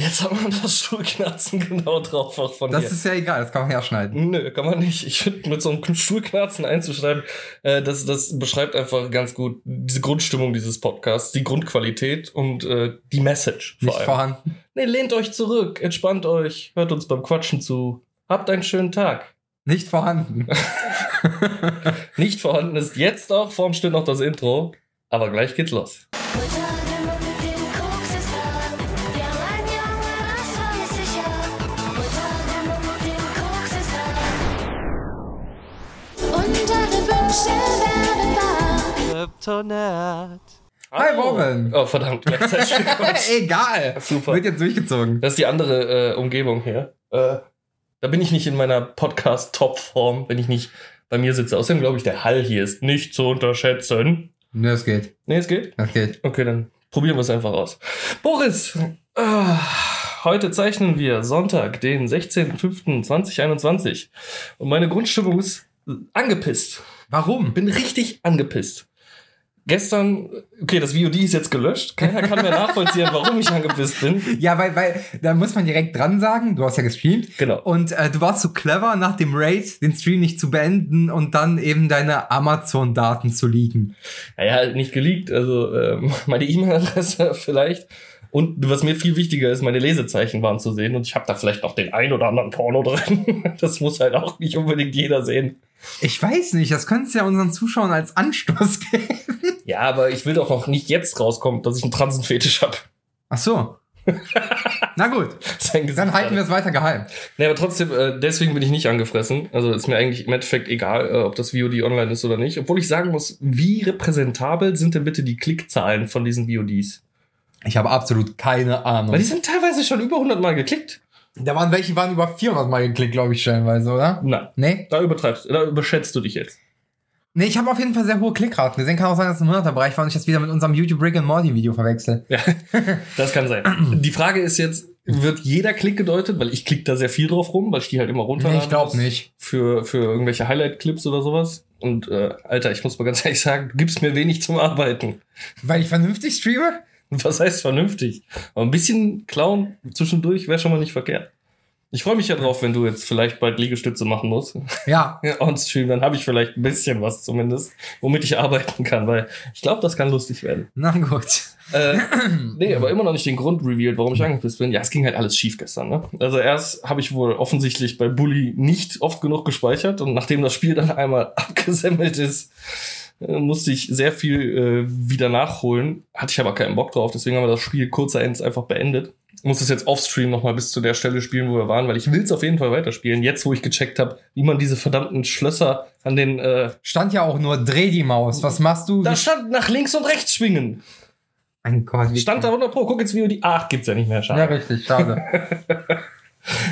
Jetzt haben wir das Stuhlknarzen genau drauf auch von Das dir. ist ja egal, das kann man herschneiden. Nö, kann man nicht. Ich finde, mit so einem Stuhlknarzen einzuschreiben, äh, das, das beschreibt einfach ganz gut diese Grundstimmung dieses Podcasts, die Grundqualität und äh, die Message vor Nicht allem. vorhanden. Nee, lehnt euch zurück, entspannt euch, hört uns beim Quatschen zu. Habt einen schönen Tag. Nicht vorhanden. Nicht vorhanden ist jetzt auch, vorm steht noch das Intro, aber gleich geht's los. Kryptonat. Hi, Robin. Oh, verdammt, egal. Super. Wird jetzt durchgezogen. Das ist die andere äh, Umgebung hier. Äh, da bin ich nicht in meiner Podcast-Top-Form, wenn ich nicht bei mir sitze. Außerdem glaube ich, der Hall hier ist nicht zu unterschätzen. Ne, das geht. Nee, es geht? Das geht. Okay, dann probieren wir es einfach aus. Boris, ah, heute zeichnen wir Sonntag, den 16.05.2021. Und meine Grundstimmung ist angepisst. Warum? Bin richtig angepisst. Gestern, okay, das VOD ist jetzt gelöscht. Keiner kann mehr nachvollziehen, warum ich angepisst bin. Ja, weil, weil, da muss man direkt dran sagen, du hast ja gestreamt. Genau. Und äh, du warst so clever, nach dem Raid den Stream nicht zu beenden und dann eben deine Amazon-Daten zu liegen. Naja, nicht geleakt, also ähm, meine E-Mail-Adresse vielleicht. Und was mir viel wichtiger ist, meine Lesezeichen waren zu sehen. Und ich habe da vielleicht noch den ein oder anderen Porno drin. Das muss halt auch nicht unbedingt jeder sehen. Ich weiß nicht, das könntest du ja unseren Zuschauern als Anstoß geben. Ja, aber ich will doch auch nicht jetzt rauskommen, dass ich einen Transenfetisch habe. Ach so. Na gut, dann halten wir es weiter geheim. Nee, aber trotzdem, äh, deswegen bin ich nicht angefressen. Also ist mir eigentlich im Endeffekt egal, äh, ob das VOD online ist oder nicht. Obwohl ich sagen muss, wie repräsentabel sind denn bitte die Klickzahlen von diesen VODs? Ich habe absolut keine Ahnung. Weil die sind teilweise schon über 100 Mal geklickt. Da waren welche, waren über 400 Mal geklickt, glaube ich, stellenweise, oder? Na, Nee? da übertreibst da überschätzt du dich jetzt. Nee, ich habe auf jeden Fall sehr hohe Klickraten gesehen. Kann auch sein, dass es im 100er Bereich war und ich das wieder mit unserem YouTube Rick and Morty Video verwechsel. Ja, das kann sein. Die Frage ist jetzt, wird jeder Klick gedeutet? Weil ich klicke da sehr viel drauf rum, weil ich die halt immer runter. Nee, ich glaube nicht. Für, für irgendwelche Highlight-Clips oder sowas. Und äh, Alter, ich muss mal ganz ehrlich sagen, du gibst mir wenig zum Arbeiten. Weil ich vernünftig streame? Was heißt vernünftig? Aber ein bisschen klauen zwischendurch wäre schon mal nicht verkehrt. Ich freue mich ja drauf, wenn du jetzt vielleicht bald Liegestütze machen musst. Ja. Ja, on stream, dann habe ich vielleicht ein bisschen was zumindest, womit ich arbeiten kann, weil ich glaube, das kann lustig werden. Na gut. Äh, nee, aber immer noch nicht den Grund revealed, warum ich angepisst bin. Ja, es ging halt alles schief gestern. Ne? Also erst habe ich wohl offensichtlich bei Bully nicht oft genug gespeichert und nachdem das Spiel dann einmal abgesemmelt ist, musste ich sehr viel äh, wieder nachholen. Hatte ich aber keinen Bock drauf, deswegen haben wir das Spiel kurzerends einfach beendet. Muss es jetzt offstream noch mal bis zu der Stelle spielen, wo wir waren, weil ich will es auf jeden Fall weiterspielen. Jetzt, wo ich gecheckt habe, wie man diese verdammten Schlösser an den äh, Stand ja auch nur Dreh die Maus. Was machst du? da stand nach links und rechts schwingen. Mein Gott, Stand da 100 Pro. Guck jetzt, wie die 8 gibt's ja nicht mehr. Ja, Schade. richtig, schade.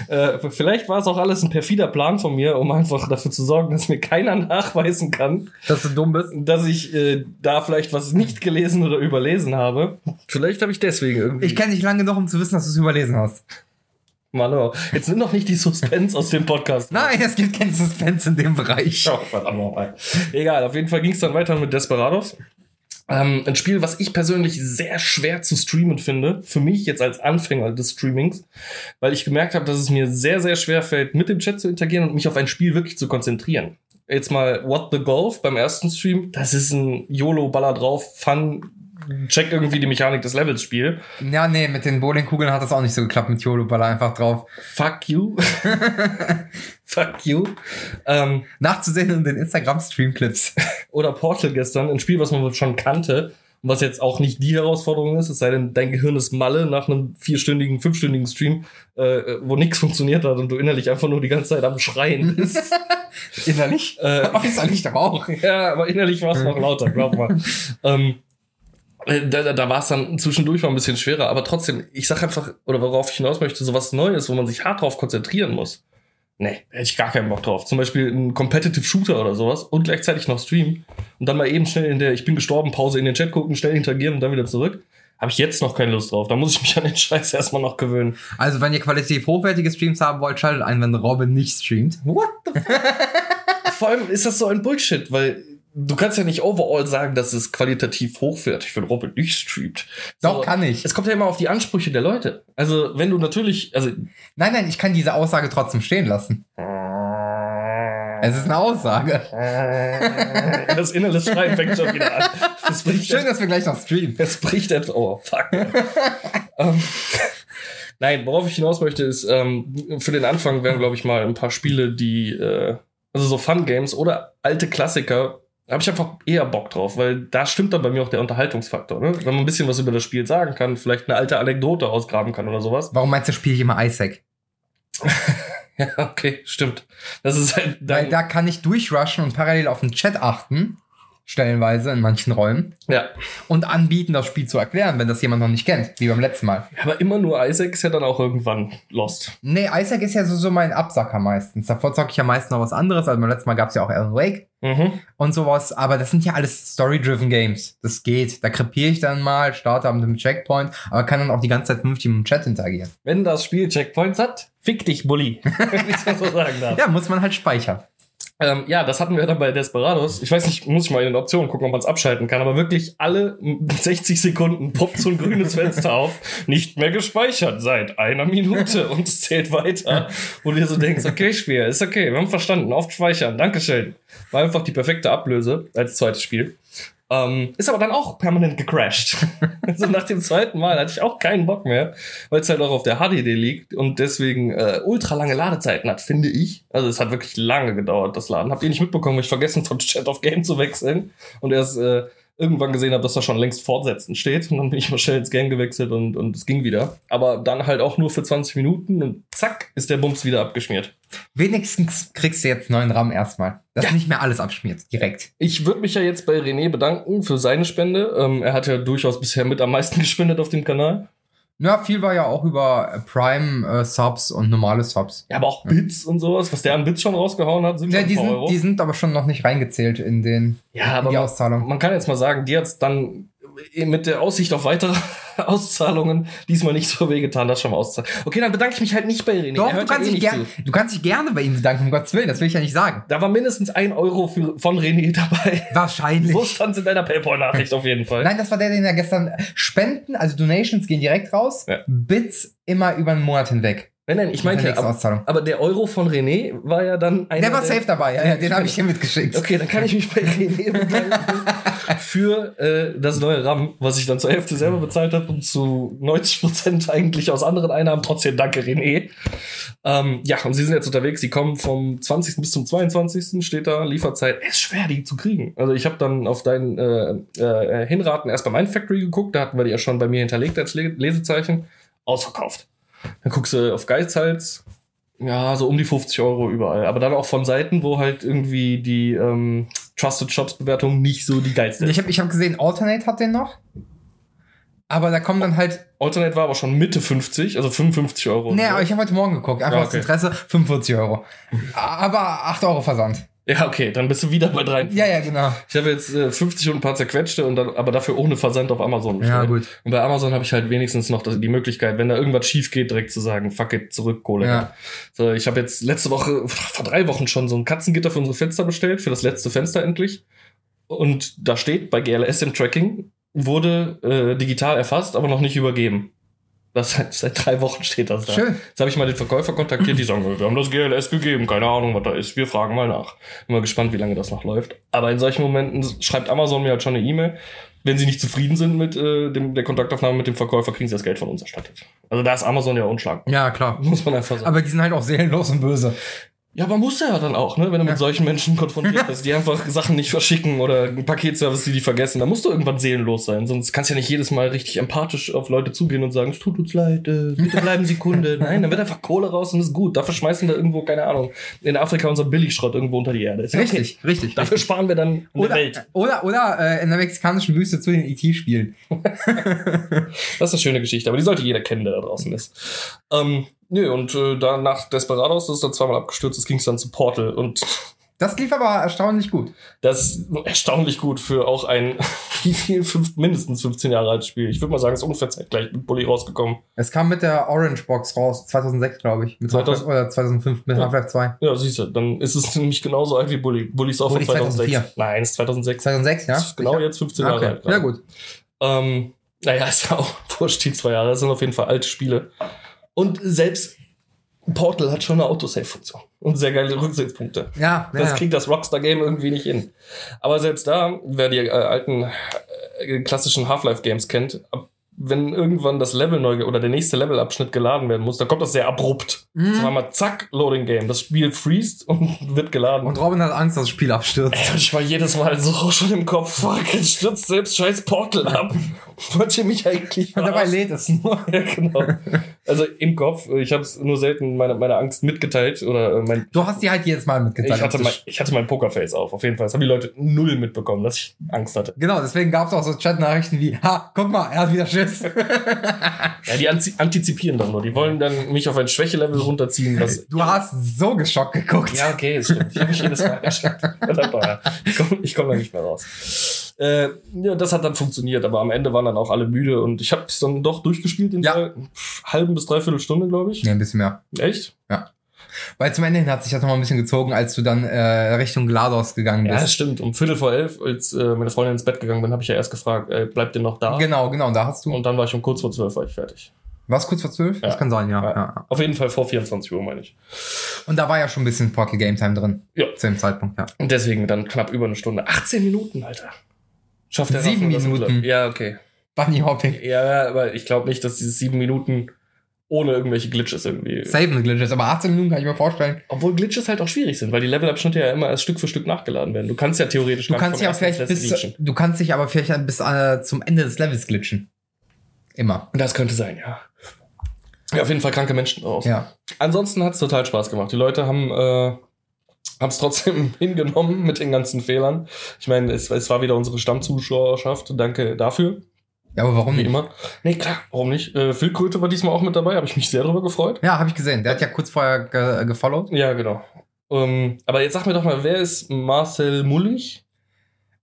Äh, vielleicht war es auch alles ein perfider Plan von mir, um einfach dafür zu sorgen, dass mir keiner nachweisen kann, Dass du dumm bist. dass ich äh, da vielleicht was nicht gelesen oder überlesen habe. Vielleicht habe ich deswegen irgendwie. Ich kenne dich lange genug, um zu wissen, dass du es überlesen hast. Mann, oh. jetzt nimm doch nicht die Suspense aus dem Podcast. Nein, es gibt keinen Suspense in dem Bereich. Oh, verdammt nochmal. Egal, auf jeden Fall ging es dann weiter mit Desperados. Ähm, ein Spiel, was ich persönlich sehr schwer zu streamen finde. Für mich jetzt als Anfänger des Streamings. Weil ich gemerkt habe, dass es mir sehr, sehr schwer fällt, mit dem Chat zu interagieren und mich auf ein Spiel wirklich zu konzentrieren. Jetzt mal What the Golf beim ersten Stream. Das ist ein YOLO-Baller drauf, Fun, check irgendwie die Mechanik des Levels Spiel. Ja, nee, mit den Bowlingkugeln hat das auch nicht so geklappt mit YOLO Baller einfach drauf. Fuck you. Fuck you. Ähm, Nachzusehen in den Instagram-Stream-Clips. oder Portal gestern, ein Spiel, was man schon kannte und was jetzt auch nicht die Herausforderung ist, es sei denn, dein Gehirn ist Malle nach einem vierstündigen, fünfstündigen Stream, äh, wo nichts funktioniert hat und du innerlich einfach nur die ganze Zeit am Schreien bist. Innerlich? äh, Äußerlich doch auch. ja, aber innerlich war es noch lauter, glaub mal. ähm, äh, da, da, da war es dann zwischendurch mal ein bisschen schwerer, aber trotzdem, ich sag einfach, oder worauf ich hinaus möchte, sowas Neues, wo man sich hart drauf konzentrieren muss. Nee, hätte ich gar keinen Bock drauf. Zum Beispiel ein Competitive Shooter oder sowas und gleichzeitig noch streamen und dann mal eben schnell in der Ich bin gestorben Pause in den Chat gucken, schnell interagieren und dann wieder zurück. Habe ich jetzt noch keine Lust drauf. Da muss ich mich an den Scheiß erstmal noch gewöhnen. Also, wenn ihr qualitativ hochwertige Streams haben wollt, schaltet ein, wenn Robin nicht streamt. What the fuck? Vor allem ist das so ein Bullshit, weil du kannst ja nicht overall sagen, dass es qualitativ hochwertig für Robin nicht streamt. Doch, kann ich. Es kommt ja immer auf die Ansprüche der Leute. Also, wenn du natürlich, also. Nein, nein, ich kann diese Aussage trotzdem stehen lassen. Es ist eine Aussage. das innere Schreien fängt schon wieder an. Das Schön, dass wir gleich noch streamen. Es bricht etwas. Oh, fuck. ähm, nein, worauf ich hinaus möchte, ist, ähm, für den Anfang wären, glaube ich, mal ein paar Spiele, die, äh, also so Fun-Games oder alte Klassiker, habe ich einfach eher Bock drauf, weil da stimmt dann bei mir auch der Unterhaltungsfaktor, ne? Wenn man ein bisschen was über das Spiel sagen kann, vielleicht eine alte Anekdote ausgraben kann oder sowas. Warum meinst du, spiele ich immer Isaac? Ja, okay, stimmt. Das ist halt Weil da kann ich durchrushen und parallel auf den Chat achten, stellenweise in manchen Räumen, ja. und anbieten, das Spiel zu erklären, wenn das jemand noch nicht kennt, wie beim letzten Mal. Aber immer nur Isaac ist ja dann auch irgendwann lost. Nee, Isaac ist ja so, so mein Absacker meistens. Davor zocke ich ja meist noch was anderes. Also beim letzten Mal gab es ja auch Alan Wake Mhm. und sowas. Aber das sind ja alles Story-driven Games. Das geht. Da krepiere ich dann mal, starte mit dem Checkpoint, aber kann dann auch die ganze Zeit vernünftig mit dem Chat interagieren. Wenn das Spiel Checkpoints hat, fick dich, Bulli. Wenn ich das so sagen darf. Ja, muss man halt speichern. Ähm, ja, das hatten wir dann bei Desperados. Ich weiß nicht, muss ich mal in den Optionen gucken, ob man es abschalten kann, aber wirklich alle 60 Sekunden poppt so ein grünes Fenster auf. Nicht mehr gespeichert seit einer Minute und es zählt weiter. Wo du dir so denkst, okay, Spiel, ist okay, wir haben verstanden, oft speichern, Dankeschön. War einfach die perfekte Ablöse als zweites Spiel. Ähm, ist aber dann auch permanent gecrashed. also nach dem zweiten Mal hatte ich auch keinen Bock mehr, weil es halt auch auf der HDD liegt und deswegen äh, ultra lange Ladezeiten hat, finde ich. Also es hat wirklich lange gedauert, das Laden. Habt ihr nicht mitbekommen, ich vergessen von Chat auf Game zu wechseln und erst äh, irgendwann gesehen habe, dass da schon längst Fortsetzen steht und dann bin ich mal schnell ins Game gewechselt und, und es ging wieder. Aber dann halt auch nur für 20 Minuten und zack, ist der Bums wieder abgeschmiert. Wenigstens kriegst du jetzt neuen RAM erstmal. Dass Ja. nicht mehr alles abschmiert. Direkt. Ich würde mich ja jetzt bei René bedanken für seine Spende. Ähm, er hat ja durchaus bisher mit am meisten gespendet auf dem Kanal. Ja, viel war ja auch über Prime-Subs und normale Subs. Ja, aber auch Bits und sowas, was der an Bits schon rausgehauen hat, sind Ja, die sind, Euro. die sind aber schon noch nicht reingezählt in den ja, in aber die man, Auszahlung. man kann jetzt mal sagen, die hat's dann mit der Aussicht auf weitere Auszahlungen diesmal nicht so wehgetan, das schon mal auszahlen. Okay, dann bedanke ich mich halt nicht bei René. Doch, du ja kannst, eh gern, du kannst dich gerne bei ihm bedanken, um Gottes Willen. Das will ich ja nicht sagen. Da war mindestens ein Euro für, von René dabei. Wahrscheinlich. So stand's in deiner Paypal-Nachricht auf jeden Fall. Nein, das war der, den er gestern Spenden, also Donations gehen direkt raus. Ja. Bits immer über einen Monat hinweg. Nein, nein, ich meinte, aber, Auszahlung. aber der Euro von René war ja dann einer Der war safe dabei, ja, ja, den habe ich hier mitgeschickt. Okay, dann kann ich mich bei René bedanken für äh, das neue RAM, was ich dann zur Hälfte selber bezahlt habe und zu 90 Prozent eigentlich aus anderen Einnahmen. Trotzdem danke, René. Ähm, ja, und sie sind jetzt unterwegs. Sie kommen vom 20. bis zum 22. steht da. Lieferzeit ist schwer, die zu kriegen. Also ich habe dann auf deinen äh, äh, Hinraten erst bei Mind Factory geguckt. Da hatten wir die ja schon bei mir hinterlegt als Le Lesezeichen. Ausverkauft. Dann guckst du auf Geizhals. Ja, so um die 50 Euro überall. Aber dann auch von Seiten, wo halt irgendwie die ähm, Trusted Shops Bewertung nicht so die geilste ist. Ich habe ich hab gesehen, Alternate hat den noch. Aber da kommen dann halt. Alternate war aber schon Mitte 50, also 55 Euro. Nee, so. aber ich habe heute Morgen geguckt. Einfach Ja, aus okay. Interesse. 45 Euro. Aber 8 Euro Versand. Ja, okay, dann bist du wieder bei drei. Ja, ja, genau. Ich habe jetzt äh, 50 und ein paar zerquetschte und dann, aber dafür ohne Versand auf Amazon. Ja, bestellt. gut. Und bei Amazon habe ich halt wenigstens noch die Möglichkeit, wenn da irgendwas schief geht, direkt zu sagen, fuck it, zurück, Kohle. Ja. So, ich habe jetzt letzte Woche, vor drei Wochen schon so ein Katzengitter für unsere Fenster bestellt, für das letzte Fenster endlich. Und da steht bei GLS im Tracking, wurde äh, digital erfasst, aber noch nicht übergeben. Das seit, seit drei Wochen steht das da. Schön. Jetzt habe ich mal den Verkäufer kontaktiert, die sagen, wir haben das GLS gegeben, keine Ahnung, was da ist. Wir fragen mal nach. Bin mal gespannt, wie lange das noch läuft. Aber in solchen Momenten schreibt Amazon mir halt schon eine E-Mail. Wenn sie nicht zufrieden sind mit äh, dem, der Kontaktaufnahme mit dem Verkäufer, kriegen sie das Geld von uns erstattet. Also da ist Amazon ja unschlagbar. Ja, klar. Muss man einfach sagen. Aber die sind halt auch seelenlos und böse. Ja, aber muss ja dann auch, ne? Wenn du Ja. mit solchen Menschen konfrontiert bist, die einfach Sachen nicht verschicken oder ein Paketservice, die die vergessen, dann musst du irgendwann seelenlos sein. Sonst kannst du ja nicht jedes Mal richtig empathisch auf Leute zugehen und sagen, es tut uns leid, äh, bitte bleiben Sie Kunde. Nein, dann wird einfach Kohle raus und ist gut. Dafür schmeißen wir irgendwo, keine Ahnung, in Afrika unser Billigschrott irgendwo unter die Erde. Ist ja okay. Richtig, richtig. Dafür sparen wir dann in der Oder, Welt. oder, oder äh, in der mexikanischen Wüste zu den IT-Spielen. Das ist eine schöne Geschichte, aber die sollte jeder kennen, der da draußen ist. Ähm, nö, und äh, dann nach Desperados, das ist dann zweimal abgestürzt, das ging es dann zu Portal und Das lief aber erstaunlich gut. Das ist erstaunlich gut für auch ein, wie viel, fünf, mindestens 15 Jahre altes Spiel. Ich würde mal sagen, es ist ungefähr zeitgleich mit Bully rausgekommen. Es kam mit der Orange Box raus, 2006, glaube ich. Mit 2000 Half-Life- oder 2005 mit Ja. Half-Life 2. Ja, siehst du, dann ist es nämlich genauso alt wie Bully. Bully ist auch von Bully 2006. 2004. Nein, es ist 2006. 2006, ja? Genau Sicher? jetzt 15 Jahre Okay, alt. ja gut. Ähm, naja, ist ja auch wurscht, die zwei Jahre. Das sind auf jeden Fall alte Spiele. Und selbst Portal hat schon eine Autosave-Funktion. Und sehr geile Rücksichtspunkte. Ja, ja, Das ja. kriegt das Rockstar-Game irgendwie nicht hin. Aber selbst da, wer die äh, alten äh, klassischen Half-Life-Games kennt, ab, wenn irgendwann das Level neu oder der nächste Levelabschnitt geladen werden muss, dann kommt das sehr abrupt. Mhm. Das war mal zack, Loading Game. Das Spiel freest und wird geladen. Und Robin hat Angst, dass das Spiel abstürzt. Ey, ich war jedes Mal so schon im Kopf, fuck, jetzt stürzt selbst scheiß Portal ab. Wollt ihr mich eigentlich Und dabei verarschen? lädt es nur. Ja, genau. Also im Kopf, ich habe es nur selten meine, meine Angst mitgeteilt oder äh, mein Du hast die halt jedes Mal mitgeteilt. ich hatte, mein, ich hatte mein Pokerface auf, auf jeden Fall. Das haben die Leute null mitbekommen, dass ich Angst hatte. Genau, deswegen gab es auch so Chat-Nachrichten wie, ha, guck mal, er hat wieder Schiss. Ja, die antizipieren dann nur. Die wollen dann mich auf ein Schwächelevel runterziehen. Was Du hast so geschockt geguckt. ja, okay, das stimmt. Ich habe mich jedes Mal erschreckt. Ich komme komm da nicht mehr raus. Äh, ja, das hat dann funktioniert, aber am Ende waren dann auch alle müde und ich habe es dann doch durchgespielt in Ja. der halben bis dreiviertel Stunde, glaube ich. Nee, ein bisschen mehr. Echt? Weil zum Ende hin hat sich das nochmal ein bisschen gezogen, als du dann äh, Richtung GLaDOS gegangen Ja, das bist. stimmt. Um Viertel vor elf, als äh, meine Freundin ins Bett gegangen bin, habe ich ja erst gefragt, äh, bleibt ihr noch da? Genau, genau, da hast du. Und dann war ich um kurz vor zwölf war ich fertig. Was kurz vor zwölf? Das Ja. kann sein, ja, Ja. ja. Auf jeden Fall vor 24 Uhr, meine ich. Und da war ja schon ein bisschen Portal Game Time drin. Ja. Zu dem Zeitpunkt, ja. Und deswegen dann knapp über eine Stunde. 18 Minuten, Alter. Schafft der Sieben Raffen das Minuten. Ja, okay. Bunny Hopping. Ja, aber ich glaube nicht, dass diese sieben Minuten ohne irgendwelche Glitches irgendwie. Mit Glitches, aber 18 Minuten kann ich mir vorstellen. Obwohl Glitches halt auch schwierig sind, weil die Levelabschnitte ja immer als Stück für Stück nachgeladen werden. Du kannst ja theoretisch Du kannst dich aber vielleicht bis, glitchen. du kannst dich aber vielleicht bis äh, zum Ende des Levels glitchen. Immer. Das könnte sein, ja. Ja, auf jeden Fall kranke Menschen draus. Ja. Ansonsten hat's total Spaß gemacht. Die Leute haben äh, es trotzdem hingenommen mit den ganzen Fehlern. Ich meine, es, es war wieder unsere Stammzuschauerschaft. Danke dafür. Ja, aber warum Wie nicht? immer. Nee, klar, warum nicht? Äh, Phil Kröte war diesmal auch mit dabei, habe ich mich sehr darüber gefreut. Ja, habe ich gesehen. Der hat ja kurz vorher ge gefollowt. Ja, genau. Ähm, aber jetzt sag mir doch mal, wer ist Marcel Mullig?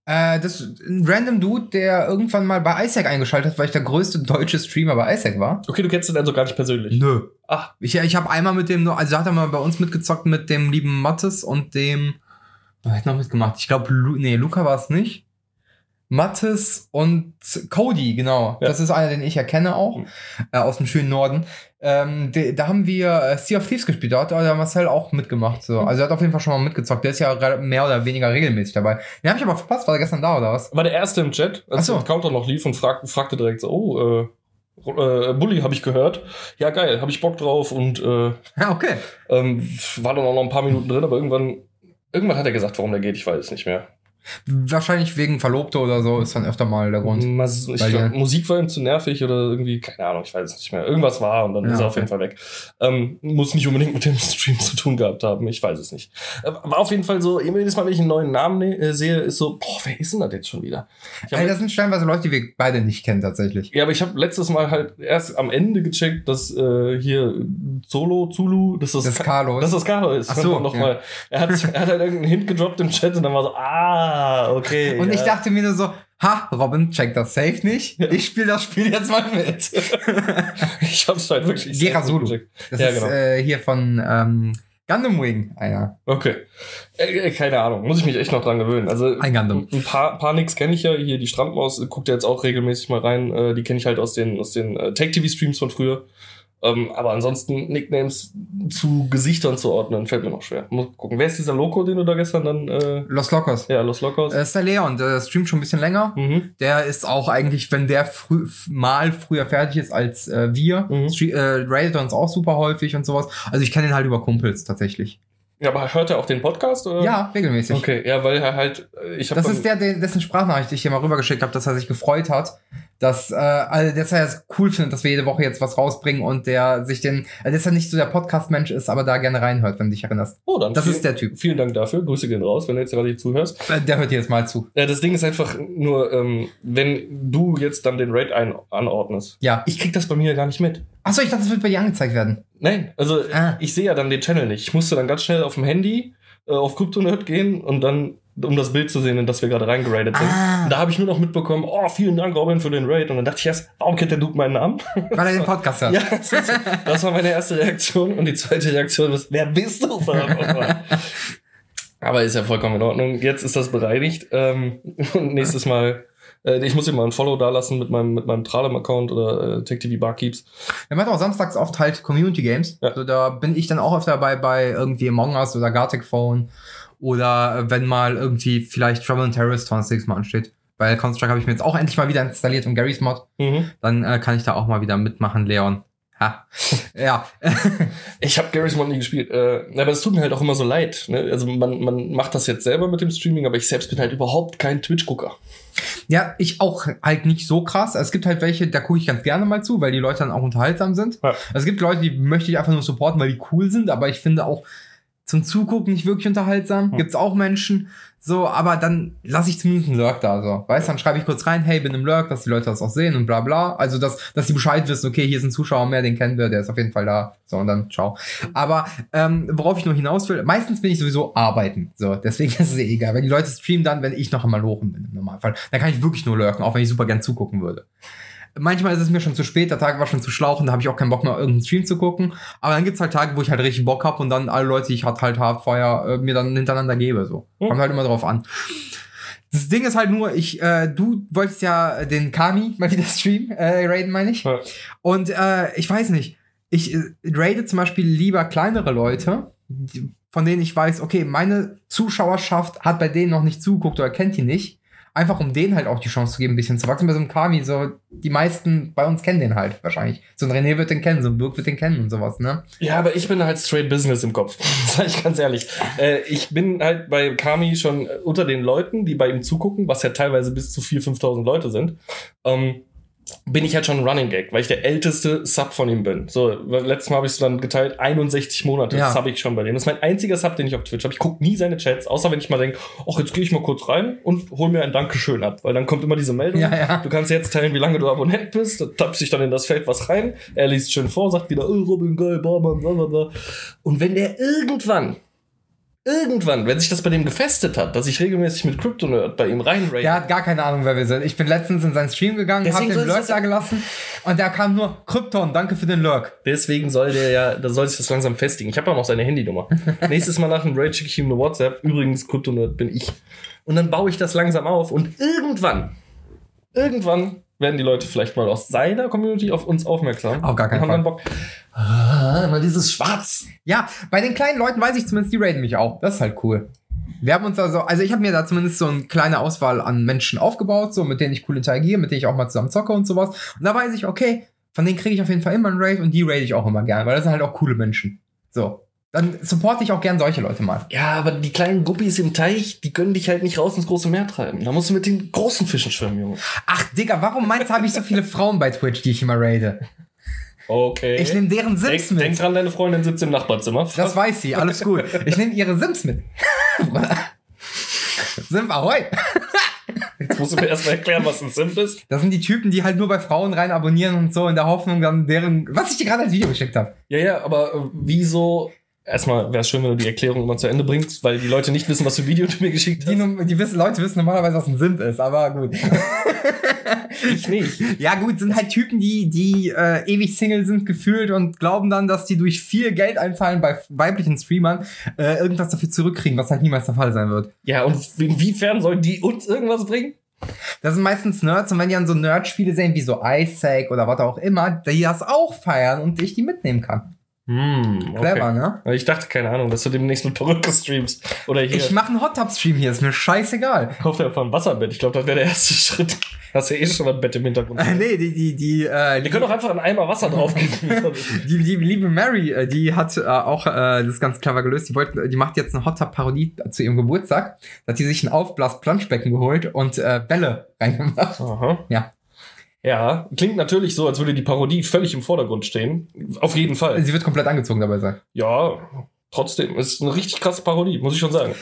Äh, das ist ein random Dude, der irgendwann mal bei Isaac eingeschaltet hat, weil ich der größte deutsche Streamer bei Isaac war. Okay, du kennst ihn also gar nicht persönlich. Nö. Ah, Ich, ich habe einmal mit dem, also hat er mal bei uns mitgezockt mit dem lieben Mattes und dem, was ich noch mitgemacht? Ich glaube, Lu, nee, Luca war es nicht. Mattes und Cody, genau. Ja. Das ist einer, den ich erkenne auch, Mhm. äh, aus dem schönen Norden. Ähm, de, da haben wir äh, Sea of Thieves gespielt, da hat der Marcel auch mitgemacht. So. Mhm. Also er hat auf jeden Fall schon mal mitgezockt. Der ist ja mehr oder weniger regelmäßig dabei. Den habe ich aber verpasst, war der gestern da oder was? war der erste im Chat, als Ach so. der Counter noch lief und frag, fragte direkt so, oh, äh, äh, Bully habe ich gehört. Ja, geil, habe ich Bock drauf und äh, Ja, okay. ähm, war dann auch noch ein paar Minuten drin, aber irgendwann, irgendwann hat er gesagt, warum der geht, ich weiß es nicht mehr. Wahrscheinlich wegen Verlobte oder so ist dann öfter mal der Grund. Mas- Ich glaub, Musik war ihm zu nervig oder irgendwie, keine Ahnung, ich weiß es nicht mehr. Irgendwas war und dann Ja, ist er auf okay. jeden Fall weg. Ähm, muss nicht unbedingt mit dem Stream zu tun gehabt haben, ich weiß es nicht. Äh, War auf jeden Fall so, jedes Mal, wenn ich einen neuen Namen ne- äh, sehe, ist so, boah, wer ist denn das jetzt schon wieder? Ey, das sind stellenweise Leute, die wir beide nicht kennen tatsächlich. ja, aber ich habe letztes Mal halt erst am Ende gecheckt, dass äh, hier Solo, Zulu, dass das, Das ist Carlos. dass das Carlo ist. Ach so, nochmal. Er, hat, er hat halt irgendeinen Hint gedroppt im Chat und dann war so, ah, okay. Und ich ja. dachte mir nur so, ha, Robin, check das safe nicht. Ich spiele das Spiel jetzt mal mit. ich hab's halt wirklich Gera Solo. Das Ja, ist genau. äh, hier von ähm, Gundam Wing, einer. Okay. Äh, äh, keine Ahnung, muss ich mich echt noch dran gewöhnen. Also Ein Gundam. ein paar, paar Nix kenne ich ja. Hier die Strandmaus guckt ja jetzt auch regelmäßig mal rein. Äh, die kenne ich halt aus den, aus den äh, Tech-TV-Streams von früher. Ähm, aber ansonsten Nicknames zu Gesichtern zu ordnen, fällt mir noch schwer. Muss gucken. Wer ist dieser Loco, den du da gestern dann, äh, Los Locos. ja, Los Locos? Äh, ist der Leon, der streamt schon ein bisschen länger. mhm. Der ist auch eigentlich, wenn der frü mal früher fertig ist als äh, wir, Mhm. äh, er uns auch super häufig und sowas. Also ich kenne ihn halt über Kumpels tatsächlich. Ja, aber hört er auch den Podcast? Oder? Ja, regelmäßig. Okay, ja, weil er halt, äh, ich Das ist der, dessen Sprachnachricht ich dir mal rübergeschickt habe, dass er sich gefreut hat, dass, äh, also, dass er es cool findet, dass wir jede Woche jetzt was rausbringen und der sich den, also dass er nicht so der Podcast-Mensch ist, aber da gerne reinhört, wenn du dich erinnerst. Oh, dann Das vielen, ist der Typ. Vielen Dank dafür. Grüße gehen raus, wenn du jetzt gerade hier zuhörst. Äh, Der hört dir jetzt mal zu. Ja, das Ding ist einfach nur, ähm, wenn du jetzt dann den Raid ein anordnest. Ja. Ich krieg das bei mir ja gar nicht mit. Achso, ich dachte, das wird bei dir angezeigt werden. Nein, also Ah. ich sehe ja dann den Channel nicht. Ich musste dann ganz schnell auf dem Handy äh, auf Kryptonerd gehen und dann, um das Bild zu sehen, in das wir gerade reingeradet sind. Ah. Da habe ich nur noch mitbekommen, oh, vielen Dank, Robin, für den Raid. Und dann dachte ich erst, warum kennt der Dude meinen Namen? Weil er den Podcast hört. ja, das, war meine erste Reaktion. Und die zweite Reaktion ist, wer bist du? nochmal? Aber ist ja vollkommen in Ordnung. Jetzt ist das bereinigt. Ähm, und nächstes Mal, äh, ich muss ihm mal ein Follow dalassen mit meinem, mit meinem Tralem-Account oder äh, TechTV Barkeeps. Er macht auch samstags oft halt Community Games. Ja. Also da bin ich dann auch öfter bei, bei irgendwie Among Us oder Gartic Phone. Oder äh, wenn mal irgendwie vielleicht Trouble in Terrorist 20 Mal ansteht. Weil Counter-Strike habe ich mir jetzt auch endlich mal wieder installiert und Garys Mod. Mhm. Dann äh, kann ich da auch mal wieder mitmachen, Leon. Ha. ja. Ich habe Gary's Mod nie gespielt. Äh, aber es tut mir halt auch immer so leid. Ne? Also man, man macht das jetzt selber mit dem Streaming, aber ich selbst bin halt überhaupt kein Twitch-Gucker. Ja, ich auch halt nicht so krass. Es gibt halt welche, da gucke ich ganz gerne mal zu, weil die Leute dann auch unterhaltsam sind. Ja. Also es gibt Leute, die möchte ich einfach nur supporten, weil die cool sind, aber ich finde auch zum Zugucken nicht wirklich unterhaltsam. Hm. Gibt's auch Menschen. So, aber dann lasse ich zumindest einen Lurk da, so. Weißt, dann schreibe ich kurz rein, hey, bin im Lurk, dass die Leute das auch sehen und bla bla. Also, dass, dass die Bescheid wissen, okay, hier ist ein Zuschauer mehr, den kennen wir, der ist auf jeden Fall da. So, und dann ciao. Aber ähm, worauf ich nur hinaus will, meistens bin ich sowieso arbeiten. So, deswegen ist es eh egal. Wenn die Leute streamen dann, wenn ich noch einmal lochen bin, im Normalfall. Dann kann ich wirklich nur lurken, auch wenn ich super gern zugucken würde. Manchmal ist es mir schon zu spät, der Tag war schon zu schlauchen, da habe ich auch keinen Bock mehr, irgendeinen Stream zu gucken. Aber dann gibt's halt Tage, wo ich halt richtig Bock hab und dann alle Leute, die ich halt halt Hardfire äh, mir dann hintereinander gebe. So. Hm. Kommt halt immer drauf an. Das Ding ist halt nur, ich, äh, du wolltest ja den Kami mal wieder streamen, äh, raiden meine ich. Ja. Und äh, ich weiß nicht, ich äh, raide zum Beispiel lieber kleinere Leute, von denen ich weiß, okay, meine Zuschauerschaft hat bei denen noch nicht zugeguckt oder kennt die nicht. Einfach um denen halt auch die Chance zu geben, ein bisschen zu wachsen. Bei so einem Kami, so, die meisten bei uns kennen den halt wahrscheinlich. So ein René wird den kennen, so ein Birk wird den kennen und sowas, ne? Ja, aber ich bin halt straight Business im Kopf. Sag ich ganz ehrlich. Äh, ich bin halt bei Kami schon unter den Leuten, die bei ihm zugucken, was ja teilweise bis zu 4.000, 5.000 Leute sind. Ähm, bin ich halt schon ein Running Gag, weil ich der älteste Sub von ihm bin. So, letztes Mal habe ich es dann geteilt, 61 Monate Ja. Sub ich schon bei dem. Das ist mein einziger Sub, den ich auf Twitch habe. Ich gucke nie seine Chats, außer wenn ich mal denke, ach, jetzt gehe ich mal kurz rein und hol mir ein Dankeschön ab, weil dann kommt immer diese Meldung. Ja, ja. Du kannst jetzt teilen, wie lange du Abonnent bist, da tappst dich dann in das Feld was rein, er liest schön vor, sagt wieder, oh, Robin, geil, bla, bla, bla, bla, bla. Und wenn der irgendwann, irgendwann, wenn sich das bei dem gefestet hat, dass ich regelmäßig mit Cryptonerd bei ihm reinrate, Der hat gar keine Ahnung, wer wir sind. Ich bin letztens in seinen Stream gegangen, hab Deswegen den soll Lurk da gelassen und da kam nur Krypton, danke für den Lurk. Deswegen soll der ja, da soll sich das langsam festigen. Ich habe auch noch seine Handynummer. Nächstes Mal nach dem Raid schicke ich ihm eine WhatsApp. Übrigens, Kryptonerd bin ich. Und dann baue ich das langsam auf und irgendwann, irgendwann werden die Leute vielleicht mal aus seiner Community auf uns aufmerksam. Auf gar keinen haben dann Bock. Ah, immer dieses Schwarz. Ja, bei den kleinen Leuten weiß ich zumindest, die raiden mich auch. Das ist halt cool. Wir haben uns also, also ich habe mir da zumindest so eine kleine Auswahl an Menschen aufgebaut, so mit denen ich cool interagiere, mit denen ich auch mal zusammen zocke und sowas. Und da weiß ich, okay, von denen kriege ich auf jeden Fall immer einen Raid und die raide ich auch immer gerne, weil das sind halt auch coole Menschen. So. Dann supporte ich auch gern solche Leute mal. Ja, aber die kleinen Guppies im Teich, die können dich halt nicht raus ins große Meer treiben. Da musst du mit den großen Fischen schwimmen, Junge. Ach, Digga, warum meinst du, habe ich so viele Frauen bei Twitch, die ich immer raide? Okay. Ich nehme deren Sims denk, mit. denk dran, deine Freundin sitzt im Nachbarzimmer. Das weiß sie, alles gut. Ich nehme ihre Sims mit. Simp Ahoi. Jetzt musst du mir erstmal erklären, was ein Simp ist. Das sind die Typen, die halt nur bei Frauen rein abonnieren und so in der Hoffnung dann deren, was ich dir gerade als Video geschickt habe. Ja, ja, aber äh, wieso? Erstmal wäre es schön, wenn du die Erklärung immer zu Ende bringst, weil die Leute nicht wissen, was für Video du mir geschickt Die, hast. nun- die wissen, Leute wissen normalerweise, was ein Simp ist, aber gut. Ich nicht. Ja gut, sind halt Typen, die, die äh, ewig Single sind gefühlt und glauben dann, dass die durch viel Geld einfallen bei weiblichen Streamern äh, irgendwas dafür zurückkriegen, was halt niemals der Fall sein wird. Ja, und inwiefern sollen die uns irgendwas bringen? Das sind meistens Nerds und wenn die an so Nerd-Spiele sehen, wie so Isaac oder was auch immer, die das auch feiern und ich die mitnehmen kann. Hm, Clever, ne? Ich dachte, keine Ahnung, dass du demnächst mit Perücke streamst. Oder hier. Ich mache einen Hot Tub Stream hier, ist mir scheißegal. Kauf dir einfach ein Wasserbett. Ich glaube, das wäre der erste Schritt. Hast ja eh schon ein Bett im Hintergrund. Äh, nee, die, die, die, äh, Wir die, können doch einfach einen Eimer Wasser draufgeben. die, die liebe Mary, äh, die hat äh, auch äh, das ganz clever gelöst. Die, wollte, die macht jetzt eine Hot Tub Parodie zu ihrem Geburtstag. Da hat die sich ein Aufblas-Planschbecken geholt und äh, Bälle reingemacht. Aha. Ja. Ja, klingt natürlich so, als würde die Parodie völlig im Vordergrund stehen. Auf jeden Fall. Sie wird komplett angezogen dabei sein. Ja, trotzdem, es ist eine richtig krasse Parodie, muss ich schon sagen.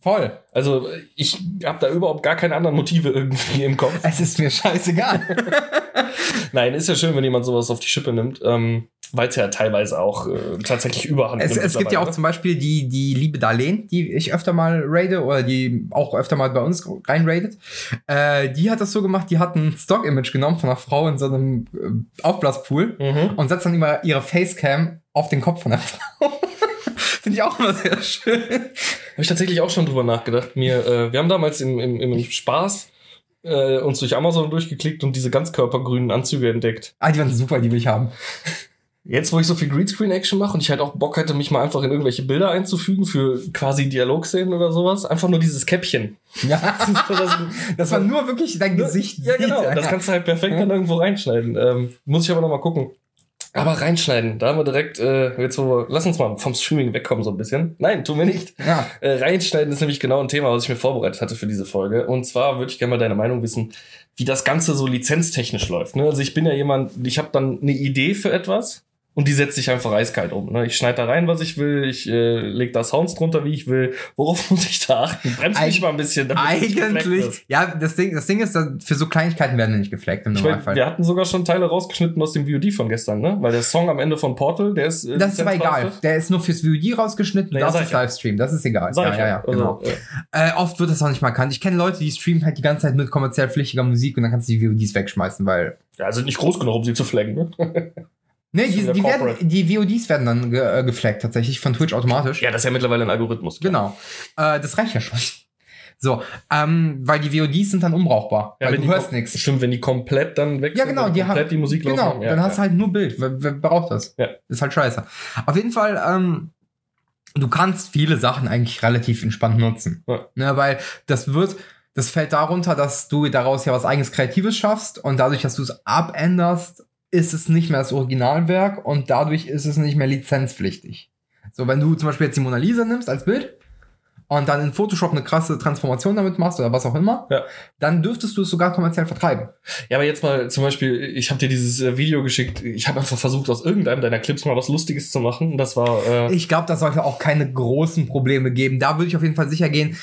Voll. Also ich habe da überhaupt gar keine anderen Motive irgendwie im Kopf. Es ist mir scheißegal. Nein, ist ja schön, wenn jemand sowas auf die Schippe nimmt, ähm, weil es ja teilweise auch äh, tatsächlich überhand Es, nimmt es gibt ja auch zum Beispiel die, die liebe Darlene, die ich öfter mal raide oder die auch öfter mal bei uns rein raidet. Äh, die hat das so gemacht, die hat ein Stock-Image genommen von einer Frau in so einem äh, Aufblaspool? Mhm. und setzt dann immer ihre Facecam auf den Kopf von der Frau. Finde ich auch immer sehr schön. Habe ich tatsächlich auch schon drüber nachgedacht. Mir, äh, wir haben damals im, im, im Spaß äh, uns durch Amazon durchgeklickt und diese ganzkörpergrünen Anzüge entdeckt. Ah, die waren super, die will ich haben. Jetzt, wo ich so viel Greenscreen-Action mache und ich halt auch Bock hätte, mich mal einfach in irgendwelche Bilder einzufügen für quasi Dialogszenen oder sowas, einfach nur dieses Käppchen. Ja, das, das war nur wirklich dein Gesicht. Ja, genau. Das kannst du halt perfekt dann irgendwo reinschneiden. Ähm, muss ich aber noch mal gucken. Aber reinschneiden, da haben wir direkt, äh, jetzt wo wir, lass uns mal vom Streaming wegkommen so ein bisschen. Nein, tun wir nicht. Ja. Äh, reinschneiden ist nämlich genau ein Thema, was ich mir vorbereitet hatte für diese Folge. Und zwar würde ich gerne mal deine Meinung wissen, wie das Ganze so lizenztechnisch läuft. Ne? Also ich bin ja jemand, ich habe dann eine Idee für etwas und die setze ich einfach eiskalt um. Ne? Ich schneide da rein, was ich will, ich äh, leg da Sounds drunter, wie ich will. Worauf muss ich da achten? Bremst mich mal ein bisschen. Eigentlich, ja, das Ding, das Ding ist, dass für so Kleinigkeiten werden die nicht gefleckt im Ich mein, Normalfall. wir hatten sogar schon Teile rausgeschnitten aus dem VOD von gestern, ne? Weil der Song am Ende von Portal, der ist. äh, das ist aber egal. Der ist nur fürs VOD rausgeschnitten, Naja, das ist ja. Livestream, das ist egal. Sag ja, ja, ja. ja, genau. Also, äh, Äh, oft wird das auch nicht mal erkannt. Ich kenne Leute, die streamen halt die ganze Zeit mit kommerziell pflichtiger Musik und dann kannst du die VODs wegschmeißen, weil. ja, sind nicht groß genug, um sie zu flaggen, ne? Nee, die, die, werden, die VODs werden dann ge äh, geflaggt, tatsächlich von Twitch automatisch. Ja, das ist ja mittlerweile ein Algorithmus. Genau. Äh, das reicht ja schon. So, ähm, weil die VODs sind dann unbrauchbar. Ja, weil du hörst nichts. Stimmt, wenn die komplett dann weg Ja, genau, die komplett haben, die Musik genau, laufen. Ja, dann hast du ja. halt nur Bild. Wer, wer braucht das? Ja. Ist halt scheiße. Auf jeden Fall, ähm, du kannst viele Sachen eigentlich relativ entspannt nutzen. Ja. Ne, weil das wird, das fällt darunter, dass du daraus ja was eigenes Kreatives schaffst und dadurch, dass du es abänderst, ist es nicht mehr das Originalwerk und dadurch ist es nicht mehr lizenzpflichtig. So, wenn du zum Beispiel jetzt die Mona Lisa nimmst als Bild und dann in Photoshop eine krasse Transformation damit machst oder was auch immer, Ja. dann dürftest du es sogar kommerziell vertreiben. ja, aber jetzt mal zum Beispiel, ich habe dir dieses äh, Video geschickt. Ich habe einfach versucht, aus irgendeinem deiner Clips mal was Lustiges zu machen. Das war. Äh, Ich glaube, da sollte auch keine großen Probleme geben. Da würde ich auf jeden Fall sicher gehen.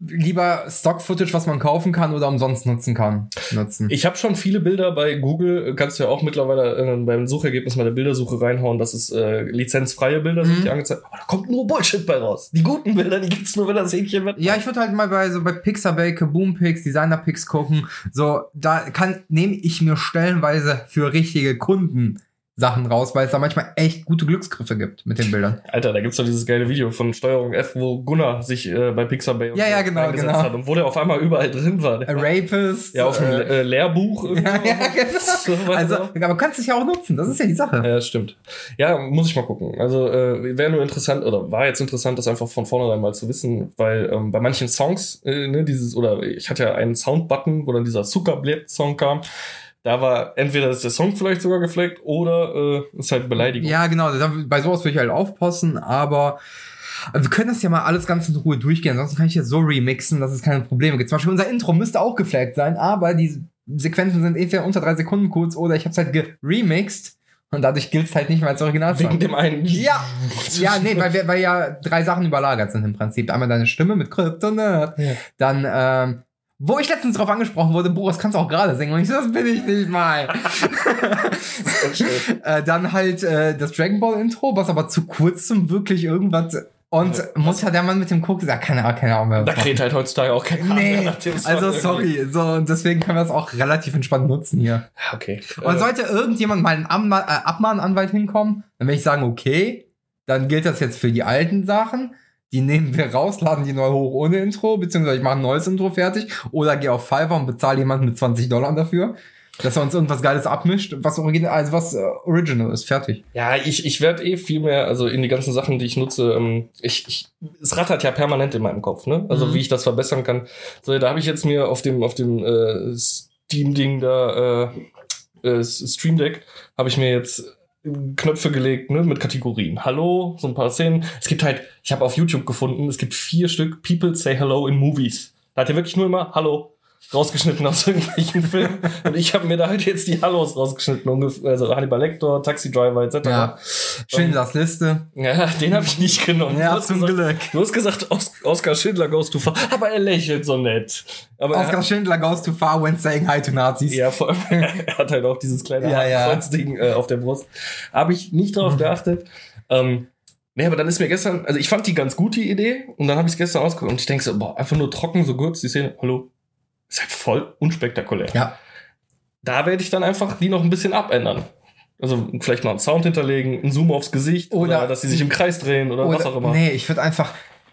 Lieber Stock-Footage, was man kaufen kann oder umsonst nutzen kann, nutzen. Ich habe schon viele Bilder bei Google, kannst du ja auch mittlerweile äh, beim Suchergebnis mal der Bildersuche reinhauen, dass es äh, lizenzfreie Bilder sind, Mhm. die angezeigt Aber da kommt nur Bullshit bei raus. Die guten Bilder, die gibt's nur, wenn das wird. ja, ich würde halt mal bei so bei Pixabay, Kaboom Pix, Designer Pix gucken. So, da kann nehme ich mir stellenweise für richtige Kunden Sachen raus, weil es da manchmal echt gute Glücksgriffe gibt mit den Bildern. Alter, da gibt's doch dieses geile Video von Steuerung F, wo Gunnar sich äh, bei Pixabay Ja, ja, genau, genau. hat und wo der auf einmal überall drin war. A Rapist. ja, auf dem äh, äh, Lehrbuch. ja, ja, genau. So, Also, aber du kannst es ja auch nutzen, das ist ja die Sache. Ja, stimmt. Ja, muss ich mal gucken. Also äh, wäre nur interessant oder war jetzt interessant, das einfach von vornherein mal zu wissen, weil ähm, bei manchen Songs, äh, ne, dieses, oder ich hatte ja einen Soundbutton, wo dann dieser Zuckerblät-Song kam. Da war entweder ist der Song vielleicht sogar gefleckt oder äh, ist halt Beleidigung. Ja, genau. Bei sowas würde ich halt aufpassen, aber wir können das ja mal alles ganz in Ruhe durchgehen. Ansonsten kann ich jetzt so remixen, dass es keine Probleme gibt. Zum Beispiel unser Intro müsste auch geflaggt sein, aber die Sequenzen sind entweder unter drei Sekunden kurz oder ich habe es halt geremixed und dadurch gilt es halt nicht mehr als Original. Wegen dem einen. ja, ja, nee, weil, wir, weil ja drei Sachen überlagert sind im Prinzip. Einmal deine Stimme mit Kryptonit, Ja. dann, ähm, wo ich letztens drauf angesprochen wurde, Boris, kannst du auch gerade singen? Und ich so, das bin ich nicht mal. äh, dann halt äh, das Dragon Ball Intro, was aber zu kurz zum wirklich irgendwas. Und Ja, muss ja der Mann mit dem Cook sagen, keine Ahnung, keine Ahnung mehr. Da kräht halt heutzutage auch kein mehr Nee, Song also sorry, so und deswegen können wir es auch relativ entspannt nutzen hier. Okay. Und Äh, sollte irgendjemand mal einen Abma äh, Abmahnanwalt hinkommen, dann werde ich sagen, okay, dann gilt das jetzt für die alten Sachen. Die nehmen wir raus, laden die neu hoch ohne Intro, beziehungsweise ich mache ein neues Intro fertig oder gehe auf Fiverr und bezahle jemanden mit 20 Dollar dafür, dass er uns irgendwas Geiles abmischt, was original, also was äh, original ist, fertig. Ja, ich, ich werde eh viel mehr, also in die ganzen Sachen, die ich nutze, ähm, ich, ich, es rattert ja permanent in meinem Kopf, ne? Also Mhm. wie ich das verbessern kann. So, da habe ich jetzt mir auf dem, auf dem äh, Steam-Ding da, äh, äh, Stream Deck, habe ich mir jetzt Knöpfe gelegt, ne, mit Kategorien. Hallo, so ein paar Szenen. Es gibt halt, ich habe auf YouTube gefunden, es gibt vier Stück People say hello in movies. Da hat er wirklich nur immer Hallo. Rausgeschnitten aus irgendwelchen Filmen. Und ich habe mir da halt jetzt die Hallos rausgeschnitten, also Hannibal Lecter, Taxi Driver etc. Ja. Schindlers Liste. Ja, den habe ich nicht genommen. Ja, du, hast zum gesagt, Glück. du hast gesagt, Os Oscar Schindler goes too far, aber er lächelt so nett. Aber Oscar Schindler goes too far when saying hi to Nazis. ja, vor allem, er hat halt auch dieses kleine Ja, ja. Kreuzding äh, auf der Brust. Habe ich nicht drauf geachtet. Ähm, nee, aber dann ist mir gestern, also ich fand die ganz gut, die Idee, und dann habe ich es gestern ausgeguckt und ich denke so, boah, einfach nur trocken, so kurz, die Szene, hallo, ist halt voll unspektakulär. Ja. Da werde ich dann einfach die noch ein bisschen abändern. Also vielleicht mal einen Sound hinterlegen, einen Zoom aufs Gesicht oder, Oder- dass sie sich im Kreis drehen oder, was auch immer. Nee, ich würde einfach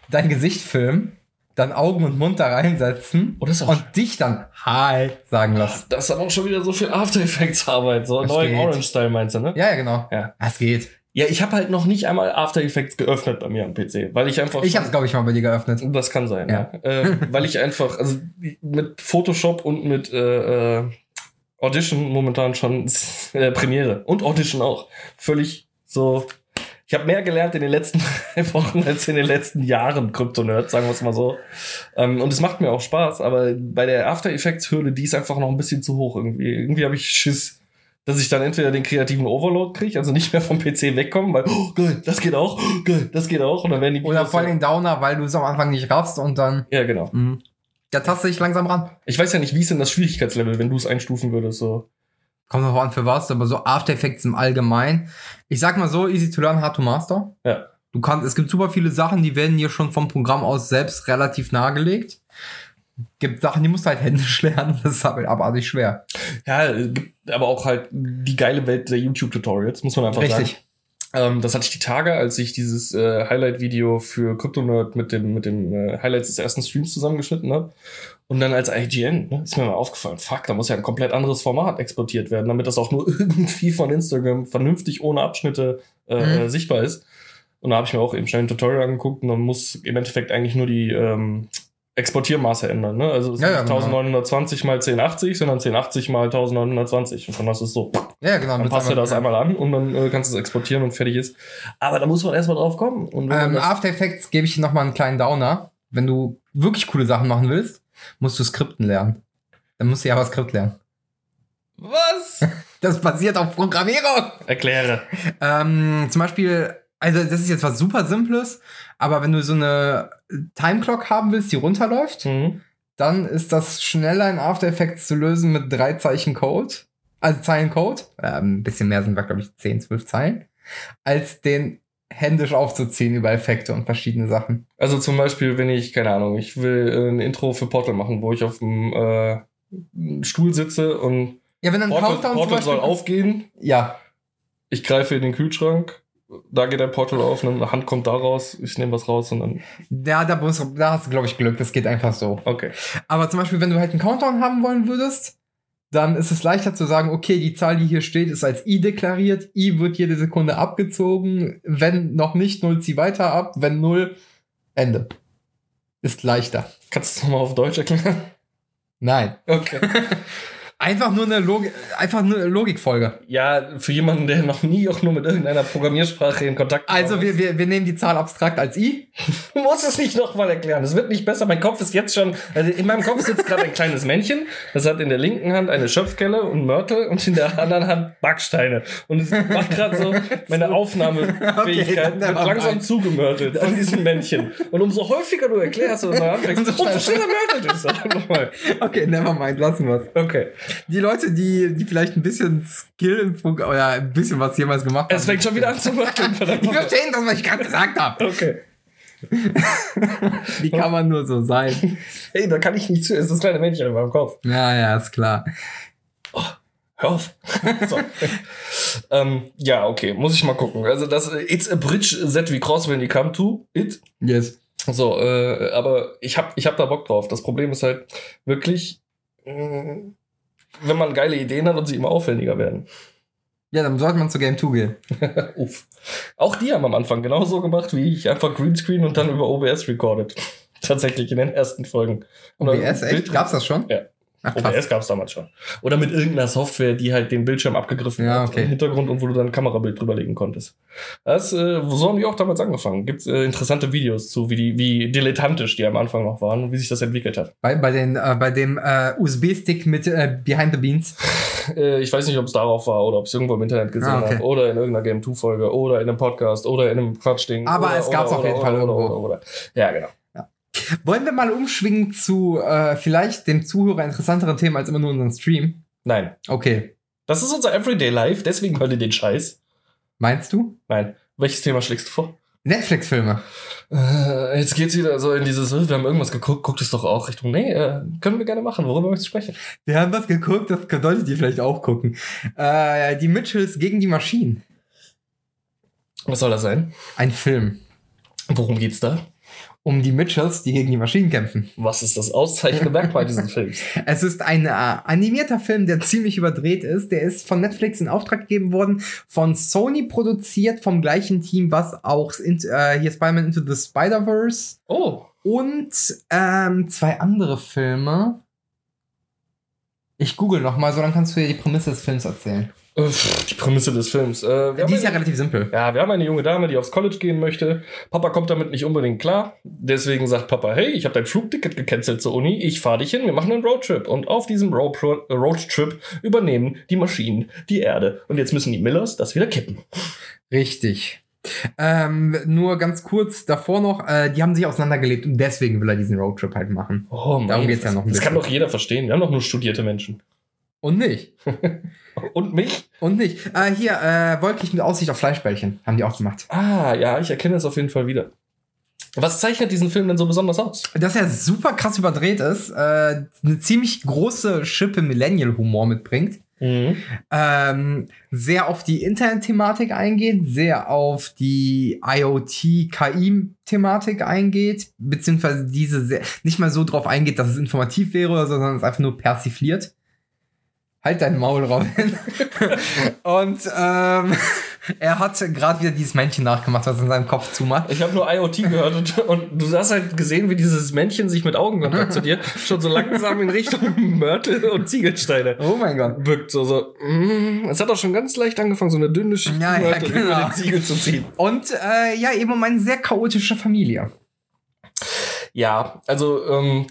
dein Gesicht filmen, dann Augen und Mund da reinsetzen Oh, und dich dann Hi sagen lassen. Das ist aber auch schon wieder so viel After Effects Arbeit, so Das neu im geht. Orange Style meinst du, ne? Ja, ja, genau. Ja. Das geht. Ja, ich habe halt noch nicht einmal After Effects geöffnet bei mir am PC, weil ich einfach Ich habe es, glaube ich, mal bei dir geöffnet. das kann sein, ja. Ja. Äh, weil ich einfach also mit Photoshop und mit äh, äh, Audition momentan schon äh, Premiere und Audition auch völlig so ich habe mehr gelernt in den letzten drei Wochen als in den letzten Jahren Kryptonerd, sagen wir es mal so. Ähm, und es macht mir auch Spaß, aber bei der After Effects Hürde, die ist einfach noch ein bisschen zu hoch irgendwie. Irgendwie habe ich Schiss, dass ich dann entweder den kreativen Overload kriege, also nicht mehr vom PC wegkommen, weil, oh, geil, das geht auch, oh, geil, das geht auch. Und dann werden die Oder Videos voll so- den Downer, weil du es am Anfang nicht raffst und dann. Ja, genau. Mh. Da taste ich langsam ran. Ich weiß ja nicht, wie ist denn das Schwierigkeitslevel, wenn du es einstufen würdest, so. Kommt noch an für was, aber so After Effects im Allgemeinen. Ich sag mal so, easy to learn, hard to master. Ja. Du kannst, es gibt super viele Sachen, die werden dir schon vom Programm aus selbst relativ nahegelegt. Gibt Sachen, die musst du halt händisch lernen, das ist aber abartig schwer. Ja, gibt aber auch halt die geile Welt der YouTube-Tutorials, muss man einfach sagen. Richtig. Ähm, das hatte ich die Tage, als ich dieses äh, Highlight-Video für CryptoNerd mit dem, mit dem äh, Highlights des ersten Streams zusammengeschnitten habe. Und dann als IGN ne, ist mir mal aufgefallen, fuck, da muss ja ein komplett anderes Format exportiert werden, damit das auch nur irgendwie von Instagram vernünftig ohne Abschnitte äh, Mhm. sichtbar ist. Und da habe ich mir auch eben schnell ein Tutorial angeguckt und dann muss im Endeffekt eigentlich nur die ähm, Exportiermaße ändern. Ne? Also es Ja, ist ja, nicht genau. 1920 mal 1080, sondern 1080 mal 1920. Und dann hast du es so. Ja, genau. Dann passt du das einmal- einmal an und dann äh, kannst du es exportieren und fertig ist. Aber da muss man erstmal drauf kommen. Und Ähm, After Effects gebe ich dir nochmal einen kleinen Downer. Wenn du wirklich coole Sachen machen willst, musst du Skripten lernen. Dann musst du JavaScript lernen. was? Das basiert auf Programmierung. Erkläre. Ähm, zum Beispiel, also das ist jetzt was super Simples, aber wenn du so eine Timeclock haben willst, die runterläuft, Mhm. dann ist das schneller in After Effects zu lösen mit drei Zeichen Code, also Zeilen Code, äh, ein bisschen mehr sind, glaube ich, 10, 12 Zeilen, als den händisch aufzuziehen über Effekte und verschiedene Sachen. Also zum Beispiel, wenn ich, keine Ahnung, ich will ein Intro für Portal machen, wo ich auf dem äh, Stuhl sitze und Ja, wenn dann Portal, Countdown Portal soll aufgehen. Ja, Ich greife in den Kühlschrank. Da geht ein Portal auf, eine Hand kommt da raus, ich nehme was raus und dann. ja da, musst, da hast du, glaube ich, Glück, das geht einfach so. Okay. Aber zum Beispiel, wenn du halt einen Countdown haben wollen würdest, dann ist es leichter zu sagen, okay, die Zahl, die hier steht, ist als i deklariert. i wird jede Sekunde abgezogen. Wenn noch nicht, 0 zieh weiter ab. Wenn 0, Ende. Ist leichter. Kannst du es nochmal auf Deutsch erklären? Nein. Okay. Einfach nur eine, Logik, einfach nur eine Logikfolge. ja, für jemanden, der noch nie auch nur mit irgendeiner Programmiersprache in Kontakt Also gekommen wir, wir, wir nehmen die Zahl abstrakt als i. Du musst es nicht nochmal erklären. Es wird nicht besser. Mein Kopf ist jetzt schon. Also in meinem Kopf sitzt gerade ein kleines Männchen. Das hat in der linken Hand eine Schöpfkelle und Mörtel und in der anderen Hand Backsteine. Und es macht gerade so meine Aufnahmefähigkeit Okay, wird langsam mind. zugemörtelt von diesem Männchen. Und umso häufiger du erklärst oder so anfängst, Umso schneller. mörtelt es. Okay, never mind, lassen wir's. Okay. Die Leute, die, die vielleicht ein bisschen Skill im Funk oder ein bisschen was jemals gemacht haben. Es fängt schon wieder an zu. Verdammt Die verstehen das, was ich gerade gesagt habe. Okay. Wie kann man nur so sein? Hey, da kann ich nicht zu. Es ist das kleine Männchen in meinem Kopf. Ja, ja, ist klar. Hör auf. so. ähm, ja, okay, muss ich mal gucken. Also das It's a Bridge that we cross when you come to it. Yes. So, äh, aber ich hab, ich hab da Bock drauf. Das Problem ist halt wirklich, äh, wenn man geile Ideen hat und sie immer aufwendiger werden. Ja, dann sollte man zu Game 2 gehen. Uff. Auch die haben am Anfang genauso gemacht wie ich. Einfach Greenscreen und dann über OBS recorded. Tatsächlich in den ersten Folgen. OBS, echt? Bild- Gab's das schon? Ja. Ach. OBS gab es damals schon. Oder mit irgendeiner Software, die halt den Bildschirm abgegriffen Ja, hat okay. im Hintergrund und wo du dann ein Kamerabild drüberlegen konntest. Das, äh, so haben die auch damals angefangen. Gibt äh, interessante Videos zu, wie, die, wie dilettantisch die am Anfang noch waren und wie sich das entwickelt hat. Bei, bei, den, äh, bei dem äh, USB-Stick mit äh, Behind the Beans. Äh, ich weiß nicht, ob es darauf war oder ob es irgendwo im Internet gesehen Ah, okay. habe oder in irgendeiner Game 2 Folge oder in einem Podcast oder in einem Quatschding. Aber oder, es gab's oder, auf jeden Fall oder, irgendwo. Oder. Ja, genau. Wollen wir mal umschwingen zu äh, vielleicht dem Zuhörer interessanteren Themen als immer nur unseren Stream? Nein. Okay. Das ist unser Everyday Life, deswegen hört ihr den Scheiß. Meinst du? Nein. Welches Thema schlägst du vor? Netflix-Filme. Äh, jetzt geht's wieder so in dieses, äh, wir haben irgendwas geguckt, guckt es doch auch Richtung, nee, äh, können wir gerne machen, worüber möchtest du sprechen? Wir haben was geguckt, das solltet ihr vielleicht auch gucken. Äh, die Mitchells gegen die Maschinen. Was soll das sein? Ein Film. Worum geht's da? Um die Mitchells, die gegen die Maschinen kämpfen. Was ist das auszeichnende Merkmal dieses Films? Es ist ein äh, animierter Film, der ziemlich überdreht ist. Der ist von Netflix in Auftrag gegeben worden, von Sony produziert, vom gleichen Team, was auch in, äh, hier Spider-Man Into the Spider-Verse Oh, und ähm, zwei andere Filme. Ich google noch mal, so dann kannst du dir die Prämisse des Films erzählen. Die Prämisse des Films. Äh, Die ist ja eine, relativ simpel. ja, wir haben eine junge Dame, die aufs College gehen möchte. Papa kommt damit nicht unbedingt klar. Deswegen sagt Papa, hey, ich habe dein Flugticket gecancelt zur Uni, ich fahre dich hin, wir machen einen Roadtrip. Und auf diesem Roadtrip übernehmen die Maschinen die Erde. Und jetzt müssen die Millers das wieder kippen. Richtig. Ähm, nur ganz kurz davor noch, äh, die haben sich auseinandergelebt und deswegen will er diesen Roadtrip halt machen. Oh Darum geht's ja noch ein Das kann bisschen. doch jeder verstehen. Wir haben doch nur studierte Menschen. Und nicht. Und mich? Und nicht. Äh, hier, äh, wolkig mit Aussicht auf Fleischbällchen. Haben die auch gemacht. Ah, ja, ich erkenne es auf jeden Fall wieder. Was zeichnet diesen Film denn so besonders aus? Dass er super krass überdreht ist, äh, eine ziemlich große Schippe Millennial-Humor mitbringt. ähm, sehr auf die Internet-Thematik eingeht, sehr auf die IoT-KI-Thematik eingeht, beziehungsweise diese sehr, nicht mal so drauf eingeht, dass es informativ wäre, sondern es einfach nur persifliert. Halt dein Maul, Robin. Und ähm, er hat gerade wieder dieses Männchen nachgemacht, was in seinem Kopf zumacht. Ich habe nur IoT gehört und, und du hast halt gesehen, wie dieses Männchen sich mit Augenkontakt zu dir schon so langsam in Richtung Mörtel und Ziegelsteine Oh mein Gott. wirkt. So, so, mm, es hat auch schon ganz leicht angefangen, so eine dünne Schicht Ja, ja, genau. über den Ziegel zu ziehen. Und äh, ja, eben um eine sehr chaotische Familie. Ja, also ähm,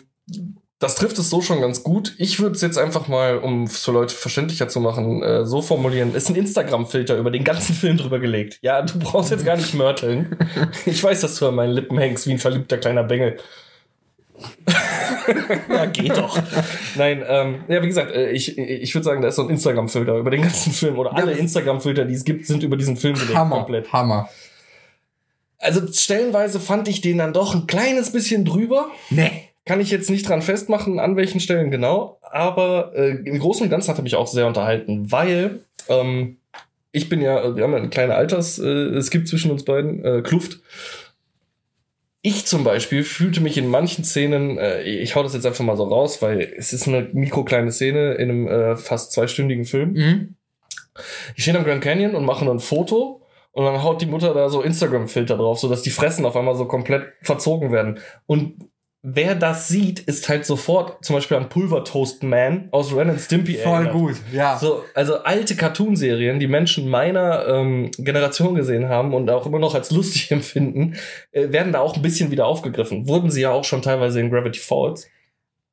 das trifft es so schon ganz gut. Ich würde es jetzt einfach mal, um es für Leute verständlicher zu machen, äh, so formulieren. Ist ein Instagram-Filter über den ganzen Film drüber gelegt. Ja, du brauchst jetzt gar nicht mörteln. Ich weiß, dass du an meinen Lippen hängst wie ein verliebter kleiner Bengel. ja, geht doch. Nein, ähm, ja, wie gesagt, äh, ich, ich würde sagen, da ist so ein Instagram-Filter über den ganzen Film. Oder alle Ja. Instagram-Filter, die es gibt, sind über diesen Film gelegt. Hammer, Komplett. Hammer. Also stellenweise fand ich den dann doch ein kleines bisschen drüber. Nee. Kann ich jetzt nicht dran festmachen, an welchen Stellen genau, aber äh, im Großen und Ganzen hat er mich auch sehr unterhalten, weil ähm, ich bin ja, wir haben ja eine kleine Alters, äh, es gibt zwischen uns beiden, äh, Kluft. Ich zum Beispiel fühlte mich in manchen Szenen, äh, ich hau das jetzt einfach mal so raus, weil es ist eine mikrokleine Szene in einem äh, fast zweistündigen Film. Mhm. Die stehen am Grand Canyon und machen ein Foto und dann haut die Mutter da so Instagram-Filter drauf, sodass die Fressen auf einmal so komplett verzogen werden. Und wer das sieht, ist halt sofort zum Beispiel an Pulver Toast Man aus Ren and Stimpy Voll erinnert. gut, ja. So, also alte Cartoon-Serien, die Menschen meiner ähm, Generation gesehen haben und auch immer noch als lustig empfinden, äh, werden da auch ein bisschen wieder aufgegriffen. Wurden sie ja auch schon teilweise in Gravity Falls.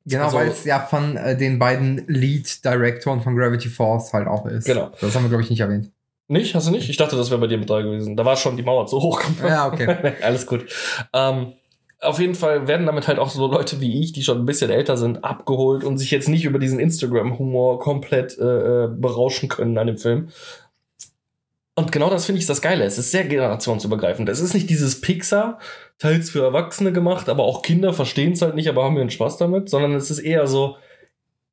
Genau, Also- weil es ja von äh, den beiden Lead-Direktoren von Gravity Falls halt auch ist. Genau. Das haben wir, glaube ich, nicht erwähnt. Nicht? Hast du nicht? Ich dachte, das wäre bei dir mit drei gewesen. Da war schon die Mauer zu hoch. Ja, okay. Alles gut. Ähm, auf jeden Fall werden damit halt auch so Leute wie ich, die schon ein bisschen älter sind, abgeholt und sich jetzt nicht über diesen Instagram-Humor komplett äh, äh, berauschen können an dem Film. Und genau das finde ich das Geile. Es ist sehr generationsübergreifend. Es ist nicht dieses Pixar, teils für Erwachsene gemacht, aber auch Kinder verstehen es halt nicht, aber haben ihren Spaß damit, sondern es ist eher so,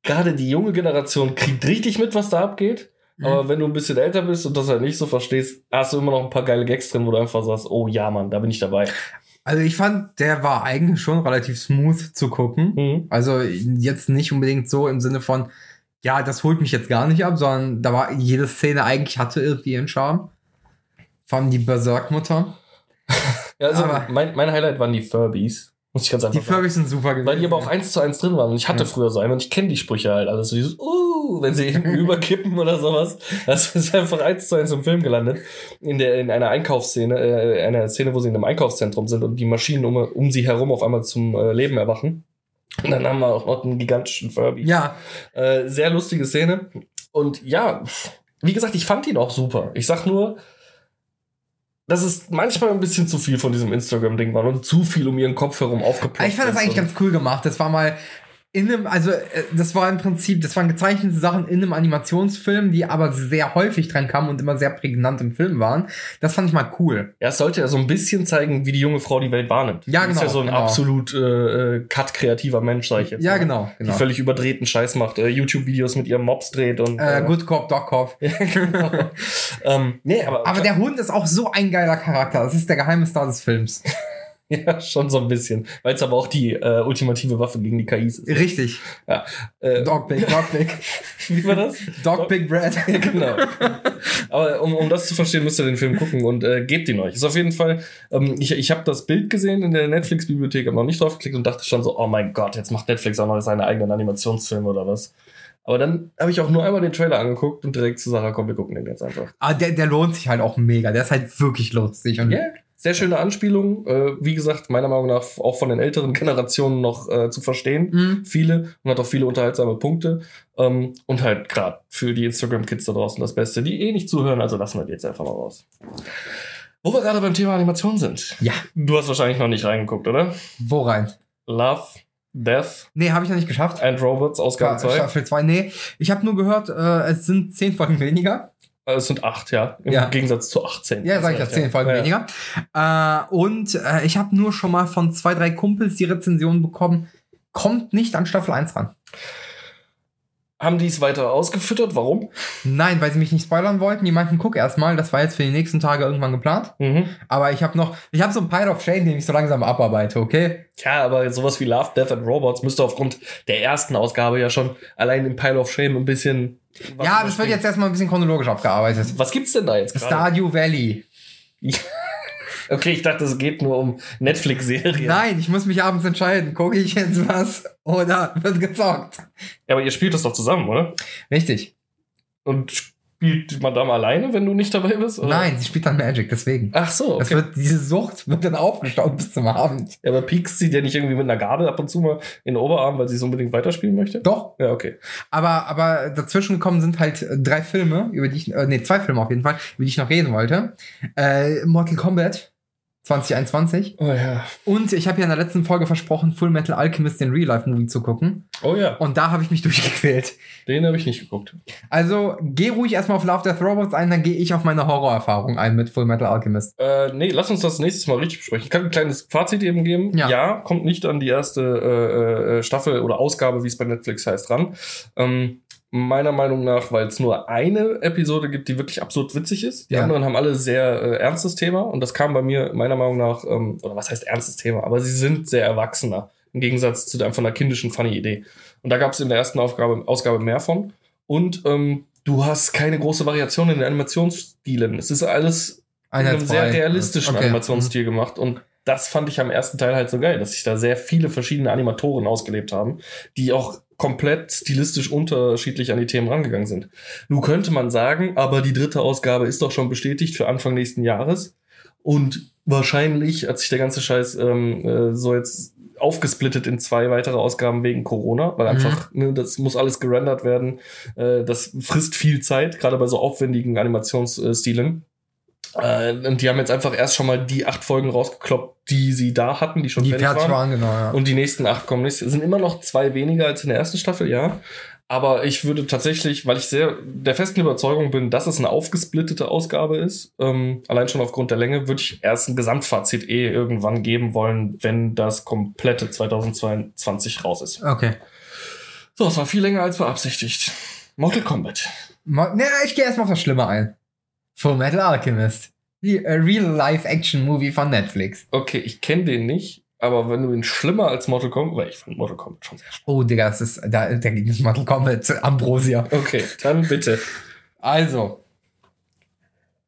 gerade die junge Generation kriegt richtig mit, was da abgeht. Aber wenn du ein bisschen älter bist und das halt nicht so verstehst, hast du immer noch ein paar geile Gags drin, wo du einfach sagst, oh ja, Mann, da bin ich dabei. Also ich fand, der war eigentlich schon relativ smooth zu gucken. Mhm. Also jetzt nicht unbedingt so im Sinne von, ja, das holt mich jetzt gar nicht ab, sondern da war jede Szene eigentlich hatte irgendwie ihren Charme. Vor allem die Berserk-Mutter. Ja, also mein, mein Highlight waren die Furbies. Muss ich ganz einfach Die Furbies sind super gewesen. Weil die aber auch eins zu eins drin waren. Und ich hatte Ja. früher so einen und ich kenne die Sprüche halt. Also so dieses, uh, wenn sie hinten überkippen oder sowas. Das ist einfach eins zu eins im Film gelandet. In der, in einer Einkaufsszene, äh, einer Szene, wo sie in einem Einkaufszentrum sind und die Maschinen um, um sie herum auf einmal zum äh, Leben erwachen. Und dann haben wir auch noch einen gigantischen Furby. Ja, Äh, sehr lustige Szene. Und ja, wie gesagt, ich fand ihn auch super. Ich sag nur, dass es manchmal ein bisschen zu viel von diesem Instagram-Ding war und zu viel um ihren Kopf herum aufgeploppt ich fand das eigentlich ganz cool gemacht. Das war mal in einem, also äh, das war im Prinzip, das waren gezeichnete Sachen in einem Animationsfilm, die aber sehr häufig dran kamen und immer sehr prägnant im Film waren. Das fand ich mal cool. Ja, es sollte ja so ein bisschen zeigen, wie die junge Frau die Welt wahrnimmt. Ja, Die Ist genau, ja so ein genau. absolut äh, äh, cut-kreativer Mensch, sag ich jetzt. Ja, mal. genau, Die genau. völlig überdrehten Scheiß macht, äh, YouTube-Videos mit ihrem Mops dreht und. Äh, Good Cop, Dog Cop. Genau. ähm, nee, aber, Aber der Hund ist auch so ein geiler Charakter. Das ist der geheime Star des Films. ja, schon so ein bisschen. Weil es aber auch die äh, ultimative Waffe gegen die KIs ist. Richtig. Äh, Dog Big, Dog Big. wie war das? Dog Big Bread. Ja, genau. Aber um, um das zu verstehen, müsst ihr den Film gucken und äh, gebt ihn euch. Ist auf jeden Fall, ähm, ich, ich habe das Bild gesehen in der Netflix-Bibliothek, habe noch nicht drauf geklickt und dachte schon so, oh mein Gott, jetzt macht Netflix auch noch seine eigenen Animationsfilme oder was. Aber dann habe ich auch nur einmal den Trailer angeguckt und direkt zu Sarah, komm, wir gucken den jetzt einfach. Aber der, der lohnt sich halt auch mega. Der ist halt wirklich lustig. Und Ja, sehr schöne Anspielung. Äh, wie gesagt, meiner Meinung nach auch von den älteren Generationen noch äh, zu verstehen. Mhm. Viele und hat auch viele unterhaltsame Punkte. Ähm, und halt gerade für die Instagram-Kids da draußen das Beste, die eh nicht zuhören, also lassen wir die jetzt einfach mal raus. Wo wir gerade beim Thema Animation sind. Ja. Du hast wahrscheinlich noch nicht reingeguckt, oder? Wo rein? Love, Death Nee, habe ich noch nicht geschafft. and Robots, Ausgabe 2. Staffel 2. Nee, ich habe nur gehört, äh, es sind zehn Folgen weniger. Äh, Es sind acht, ja. Im Ja. Gegensatz zu 18. Ja, sag ich ja, zehn Folgen ja. weniger. Äh, und äh, ich habe nur schon mal von zwei, drei Kumpels die Rezension bekommen. Kommt nicht an Staffel 1 ran. Haben die es weiter ausgefüttert? Warum? Nein, weil sie mich nicht spoilern wollten. Die meinten, guck erst mal, das war jetzt für die nächsten Tage irgendwann geplant. Mhm. Aber ich habe noch, ich habe so ein Pile of Shame, den ich so langsam abarbeite, okay? Ja, aber sowas wie Love, Death and Robots müsste aufgrund der ersten Ausgabe ja schon allein im Pile of Shame ein bisschen. ja, das wird jetzt erstmal ein bisschen chronologisch abgearbeitet. Was gibt's denn da jetzt gerade? Stardew Valley. Okay, ich dachte, es geht nur um Netflix-Serien. Nein, ich muss mich abends entscheiden. Gucke ich jetzt was oder wird gezockt? Ja, aber ihr spielt das doch zusammen, oder? Richtig. Und spielt Madame alleine, wenn du nicht dabei bist? Oder? Nein, sie spielt dann Magic, deswegen. Ach so, Das okay. wird, diese Sucht wird dann aufgestaut bis zum Abend. Ja, aber piekst sie dir nicht irgendwie mit einer Gabel ab und zu mal in den Oberarm, weil sie es unbedingt weiterspielen möchte? Doch. Ja, okay. Aber, aber dazwischen gekommen sind halt äh, drei Filme, über die ich, äh, nee, zwei Filme auf jeden Fall, über die ich noch reden wollte. Äh, Mortal Kombat 2021. Oh ja. Und ich habe ja in der letzten Folge versprochen, Full Metal Alchemist, den Real-Life-Movie zu gucken. Oh ja. Und da habe ich mich durchgequält. Den habe ich nicht geguckt. Also geh ruhig erstmal auf Love Death Robots ein, dann gehe ich auf meine Horrorerfahrung ein mit Full Metal Alchemist. Äh, nee, lass uns das nächstes Mal richtig besprechen. Ich kann ein kleines Fazit eben geben. Ja. kommt nicht an die erste äh, äh, Staffel oder Ausgabe, wie es bei Netflix heißt, ran. Ähm, meiner Meinung nach, weil es nur eine Episode gibt, die wirklich absurd witzig ist. Die Ja. anderen haben alle sehr äh, ernstes Thema und das kam bei mir meiner Meinung nach, ähm, oder was heißt ernstes Thema, aber sie sind sehr erwachsener im Gegensatz zu der einfach einer kindischen funny Idee. Und da gab es in der ersten Aufgabe, Ausgabe mehr von. Und ähm, du hast keine große Variation in den Animationsstilen. Es ist alles in einem sehr realistischen Okay. Animationsstil gemacht. Und das fand ich am ersten Teil halt so geil, dass sich da sehr viele verschiedene Animatoren ausgelebt haben, die auch komplett stilistisch unterschiedlich an die Themen rangegangen sind. Nun könnte man sagen, aber die dritte Ausgabe ist doch schon bestätigt für Anfang nächsten Jahres. Und wahrscheinlich hat sich der ganze Scheiß ähm, äh, so jetzt aufgesplittet in zwei weitere Ausgaben wegen Corona, weil Mhm. einfach, ne, das muss alles gerendert werden. Äh, das frisst viel Zeit, gerade bei so aufwendigen Animationsstilen. Äh, und die haben jetzt einfach erst schon mal die acht Folgen rausgekloppt, die sie da hatten, die schon Die fertig fertig waren. waren, genau, ja. Und die nächsten acht kommen nicht. Es sind immer noch zwei weniger als in der ersten Staffel, ja. Aber ich würde tatsächlich, weil ich sehr der festen Überzeugung bin, dass es eine aufgesplittete Ausgabe ist, ähm, allein schon aufgrund der Länge, würde ich erst ein Gesamtfazit eh irgendwann geben wollen, wenn das komplette 2022 raus ist. Okay. So, es war viel länger als beabsichtigt. Mortal Kombat. Ma- Na, ich gehe erstmal auf das Schlimme ein. Full Metal Alchemist. Die Real-Life-Action-Movie von Netflix. Okay, ich kenne den nicht, aber wenn du ihn schlimmer als Mortal Kombat, weil ich fand Mortal Kombat schon sehr schlimm. Oh, Digga, das ist, da, da ging es Mortal Kombat Ambrosia. Okay, dann bitte. Also,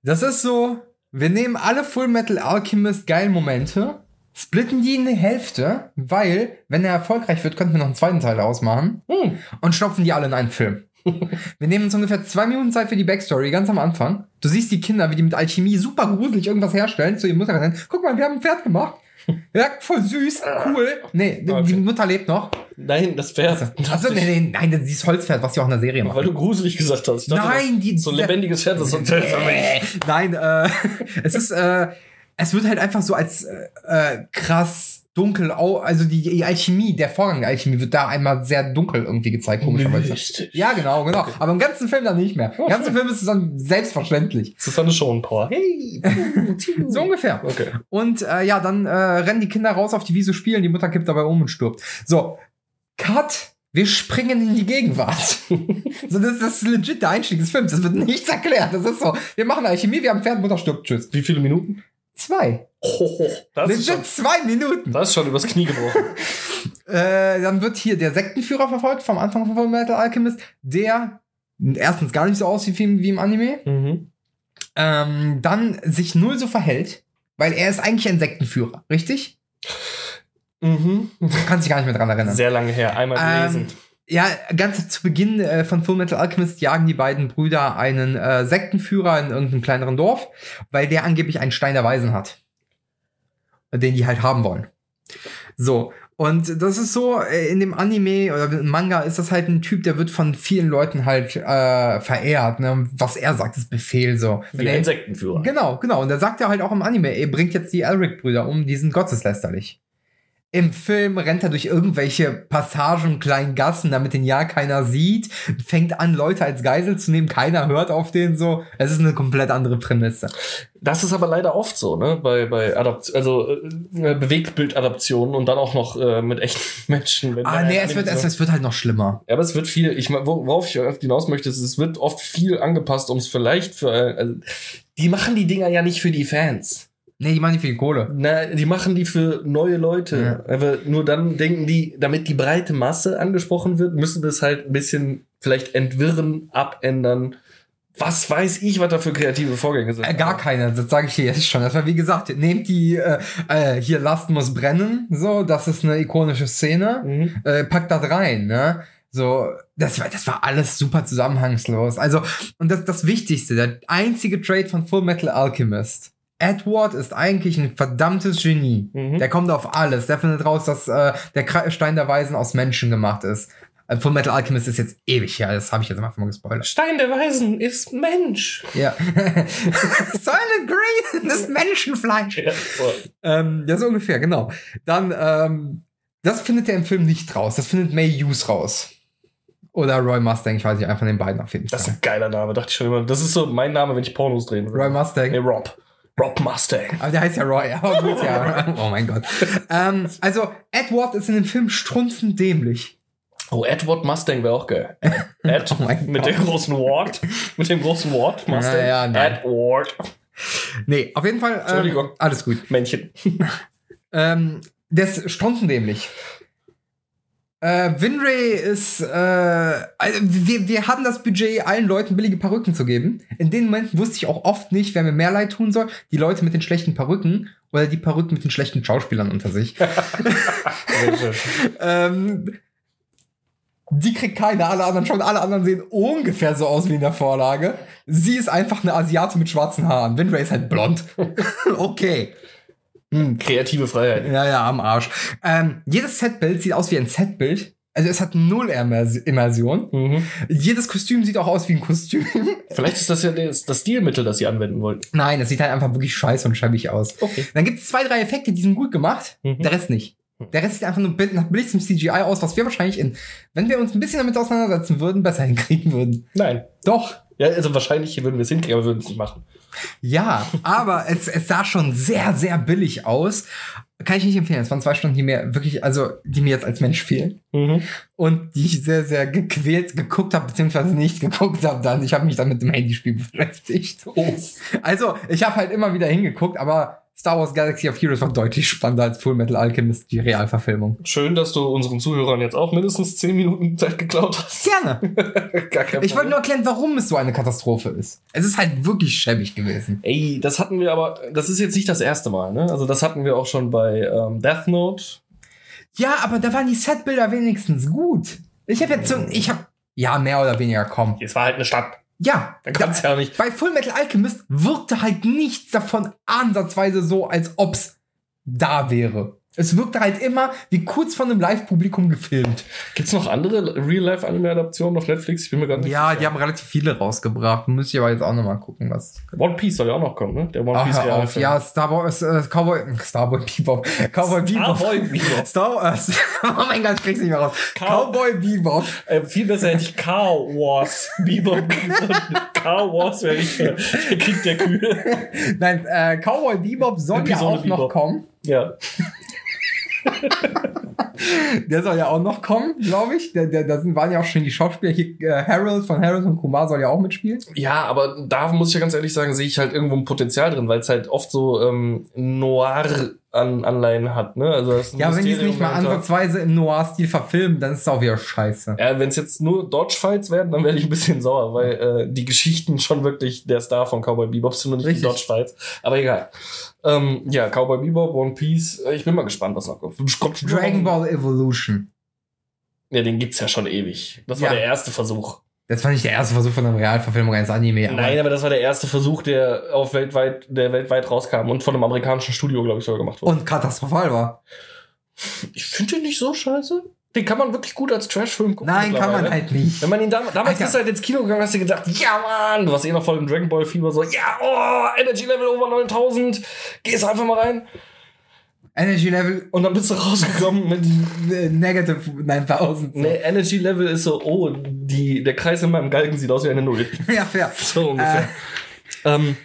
das ist so, wir nehmen alle Full Metal Alchemist geilen Momente, splitten die in die Hälfte, weil, wenn er erfolgreich wird, könnten wir noch einen zweiten Teil daraus machen Hm. und stopfen die alle in einen Film. Wir nehmen uns ungefähr zwei Minuten Zeit für die Backstory, ganz am Anfang. Du siehst die Kinder, wie die mit Alchemie super gruselig irgendwas herstellen, zu ihrer Mutter rennen. Guck mal, wir haben ein Pferd gemacht. Ja, voll süß, cool. Nee, die- Okay. die Mutter lebt noch. Nein, das Pferd. Achso, nee, nee, nein, dieses Holzpferd, was die auch in der Serie Weil machen. du gruselig gesagt hast. Dachte, Nein, die, So ein lebendiges Pferd ist so seltsam. Äh, Nein, äh, es ist, äh, es wird halt einfach so als äh, äh, krass dunkel, also die, Alchemie, der Vorgang der Alchemie wird da einmal sehr dunkel irgendwie gezeigt, komischerweise. Mystisch. Ja, genau, genau. Aber im ganzen Film dann nicht mehr. Im ganzen Film ist es dann selbstverständlich. Das ist eine Show-Power. Hey. So ungefähr. Okay. Und äh, ja, dann äh, rennen die Kinder raus auf die Wiese spielen, die Mutter kippt dabei um und stirbt. So, Cut. Wir springen in die Gegenwart. so, das, das ist legit der Einstieg des Films. Das wird nichts erklärt. Das ist so, wir machen Alchemie, wir haben Pferd, Mutter stirbt, tschüss. Wie viele Minuten? Zwei. Oh, das, ist schon, zwei Minuten. das ist schon übers Knie gebrochen. Äh, dann wird hier der Sektenführer verfolgt vom Anfang von Full Metal Alchemist, der erstens gar nicht so aussieht wie, wie im Anime, mhm. ähm, dann sich null so verhält, weil er ist eigentlich ein Sektenführer, richtig? Mhm. Du kannst dich gar nicht mehr dran erinnern. Sehr lange her. Einmal gelesen. Ähm, ja, ganz zu Beginn äh, von Full Metal Alchemist jagen die beiden Brüder einen äh, Sektenführer in irgendeinem kleineren Dorf, weil der angeblich einen Stein der Weisen hat. Den die halt haben wollen. So. Und das ist so, äh, in dem Anime oder im Manga ist das halt ein Typ, der wird von vielen Leuten halt äh, verehrt. Ne? Was er sagt, ist Befehl so. Wie er- ein Sektenführer. Genau, genau. Und da sagt er halt auch im Anime, er bringt jetzt die Elric-Brüder um, die sind gotteslästerlich. Im Film rennt er durch irgendwelche Passagen, kleinen Gassen, damit den ja keiner sieht, fängt an, Leute als Geisel zu nehmen, keiner hört auf den so. Es ist eine komplett andere Prämisse. Das ist aber leider oft so, ne? Bei, bei Adapt also äh, Bewegtbildadaptionen und dann auch noch äh, mit echten Menschen. Ah, nee, es Anime wird, es, es wird halt noch schlimmer. Ja, aber es wird viel, ich worauf ich hinaus möchte, ist, es wird oft viel angepasst, um es vielleicht für, äh, also, die machen die Dinger ja nicht für die Fans. Nee, die machen nicht viel Kohle. Na, die machen die für neue Leute. Aber nur dann denken die, damit die breite Masse angesprochen wird, müssen das halt ein bisschen vielleicht entwirren, abändern. Was weiß ich, was da für kreative Vorgänge sind. Äh, gar keine, das sage ich dir jetzt schon. Das war wie gesagt, nehmt die äh, äh, hier Last muss brennen, so, das ist eine ikonische Szene. Mhm. äh, packt das rein, ne? So, das war, das war alles super zusammenhangslos. Also, und das, das Wichtigste, der einzige Trade von Full Metal Alchemist. Edward ist eigentlich ein verdammtes Genie. Mhm. Der kommt auf alles. Der findet raus, dass äh, der Stein der Weisen aus Menschen gemacht ist. Äh, Full Metal Alchemist ist jetzt ewig her. Das habe ich jetzt einfach mal gespoilert. Stein der Weisen ist Mensch. Ja. Silent Green ist Menschenfleisch. Ja. Ähm, ja, so ungefähr, genau. Dann, ähm, das findet er im Film nicht raus. Das findet May Hughes raus. Oder Roy Mustang, ich weiß nicht, einen von den beiden auf jeden das ist Fall. ein geiler Name, dachte ich schon immer. Das ist so mein Name, wenn ich Pornos drehen würde. Roy Mustang. Nee, Rob. Rob Mustang. Aber der heißt ja Roy, aber gut, ja. Oh mein Gott. ähm, also, Edward ist in dem Film strunzend dämlich. Oh, Edward Mustang wäre auch geil. Ed Oh mit dem großen Ward. Mit dem großen Ward Mustang. Ja, ja, nein. Edward. Nee, auf jeden Fall. Ähm, Entschuldigung. Alles gut. Männchen. Ähm, der ist strunzendämlich. Äh, Winray ist, äh, also wir, wir hatten das Budget, allen Leuten billige Perücken zu geben. In den Momenten wusste ich auch oft nicht, wer mir mehr leid tun soll. Die Leute mit den schlechten Perücken oder die Perücken mit den schlechten Schauspielern unter sich. ähm, die kriegt keine, alle anderen schon. Alle anderen sehen ungefähr so aus wie in der Vorlage. Sie ist einfach eine Asiate mit schwarzen Haaren. Winray ist halt blond. okay. Hm, Kreative Freiheit. ja, ja, am Arsch. Ähm, jedes Setbild sieht aus wie ein Setbild. Also es hat null Immers- Immersion. Mhm. Jedes Kostüm sieht auch aus wie ein Kostüm. Vielleicht ist das ja das, das Stilmittel, das sie anwenden wollten. Nein, es sieht halt einfach wirklich scheiße und schäbig aus. Okay. Dann gibt es zwei, drei Effekte, die sind gut gemacht. Mhm. Der Rest nicht. Der Rest sieht einfach nur nach billigstem CGI aus, was wir wahrscheinlich in, wenn wir uns ein bisschen damit auseinandersetzen würden, besser hinkriegen würden. Nein. Doch. Ja, also wahrscheinlich würden wir es hinkriegen, aber wir würden es nicht machen. Ja, aber es, es sah schon sehr, sehr billig aus. Kann ich nicht empfehlen. Es waren zwei Stunden, die mir wirklich, also die mir jetzt als Mensch fehlen. Mhm. und die ich sehr, sehr gequält geguckt habe, beziehungsweise nicht geguckt habe dann. Ich habe mich dann mit dem Handyspiel beschäftigt. Oh. Also, ich habe halt immer wieder hingeguckt, aber Star Wars Galaxy of Heroes war deutlich spannender als Full Metal Alchemist, die Realverfilmung. Schön, dass du unseren Zuhörern jetzt auch mindestens 10 Minuten Zeit geklaut hast. Gerne. Ich wollte nur erklären, warum es so eine Katastrophe ist. Es ist halt wirklich schäbig gewesen. Ey, das hatten wir aber, das ist jetzt nicht das erste Mal, ne? Also das hatten wir auch schon bei ähm, Death Note. Ja, aber da waren die Setbilder wenigstens gut. Ich habe jetzt so, ich habe ja mehr oder weniger komm. Es war halt eine Stadt. Ja, Da kannst du ja nicht. bei Full Metal Alchemist wirkte halt nichts davon ansatzweise so, als ob's da wäre. Es wirkte halt immer wie kurz von einem Live-Publikum gefilmt. Gibt's noch andere Real-Life-Anime-Adaptionen auf Netflix? Ich bin mir gar nicht Ja, sicher. die haben relativ viele rausgebracht. Muss ich aber jetzt auch nochmal gucken, was. One Piece soll ja auch noch kommen, ne? Der One Ach, Piece auf. Ja, Star Wars, äh, Cowboy, Starboy Bebop. Cowboy Bebop. Cowboy Bebop. Star Wars. oh mein Gott, ich krieg's nicht mehr raus. Cow- Cowboy Bebop. Äh, viel besser hätte ich Cow Wars Bebop. Cow Wars wäre ich äh, der Krieg der Kühe. Nein, äh, Cowboy Bebop soll ja Episode auch noch Bebop. kommen. Ja. Der soll ja auch noch kommen, glaube ich. Der, da sind, waren ja auch schon die Schauspieler hier. Äh, Harold von Harold und Kumar soll ja auch mitspielen. Ja, aber da muss ich ja ganz ehrlich sagen, sehe ich halt irgendwo ein Potenzial drin, weil es halt oft so ähm, Noir-Anleihen hat, ne? Also das ist ein Ja, aber wenn die es Mysterium nicht mal ansatzweise im Noir-Stil verfilmen, dann ist es auch wieder scheiße. Ja, wenn es jetzt nur Dodge-Fights werden, dann werde ich ein bisschen sauer, weil äh, die Geschichten schon wirklich der Star von Cowboy Bebop sind und nicht Richtig. die Dodge-Fights. Aber egal. Ähm, ja, Cowboy Bebop, One Piece. äh, Ich bin mal gespannt, was noch kommt. Dragon Ball Evolution. Ja, den gibt's ja schon ewig. Das war Ja. der erste Versuch. Das war nicht der erste Versuch von einer Realverfilmung eines Anime. aber- Nein, aber das war der erste Versuch, der auf weltweit, der weltweit rauskam und von einem amerikanischen Studio, glaube ich, sogar gemacht wurde. Und katastrophal war. ich finde den nicht so scheiße. Den kann man wirklich gut als Trashfilm gucken. Nein, kann man halt nicht. Wenn man ihn dam damals Alter. bist du halt ins Kino gegangen, hast du gedacht, ja Mann, du warst eh noch voll im Dragon Ball Fieber, so, ja, oh, Energy Level over 9000, gehst einfach mal rein. Energy Level Und dann bist du rausgekommen mit, äh, Negative 9000. ne, Energy Level ist so, oh, die, der Kreis in meinem Galgen sieht aus wie eine Null. Ja, fair. So ungefähr. Ähm,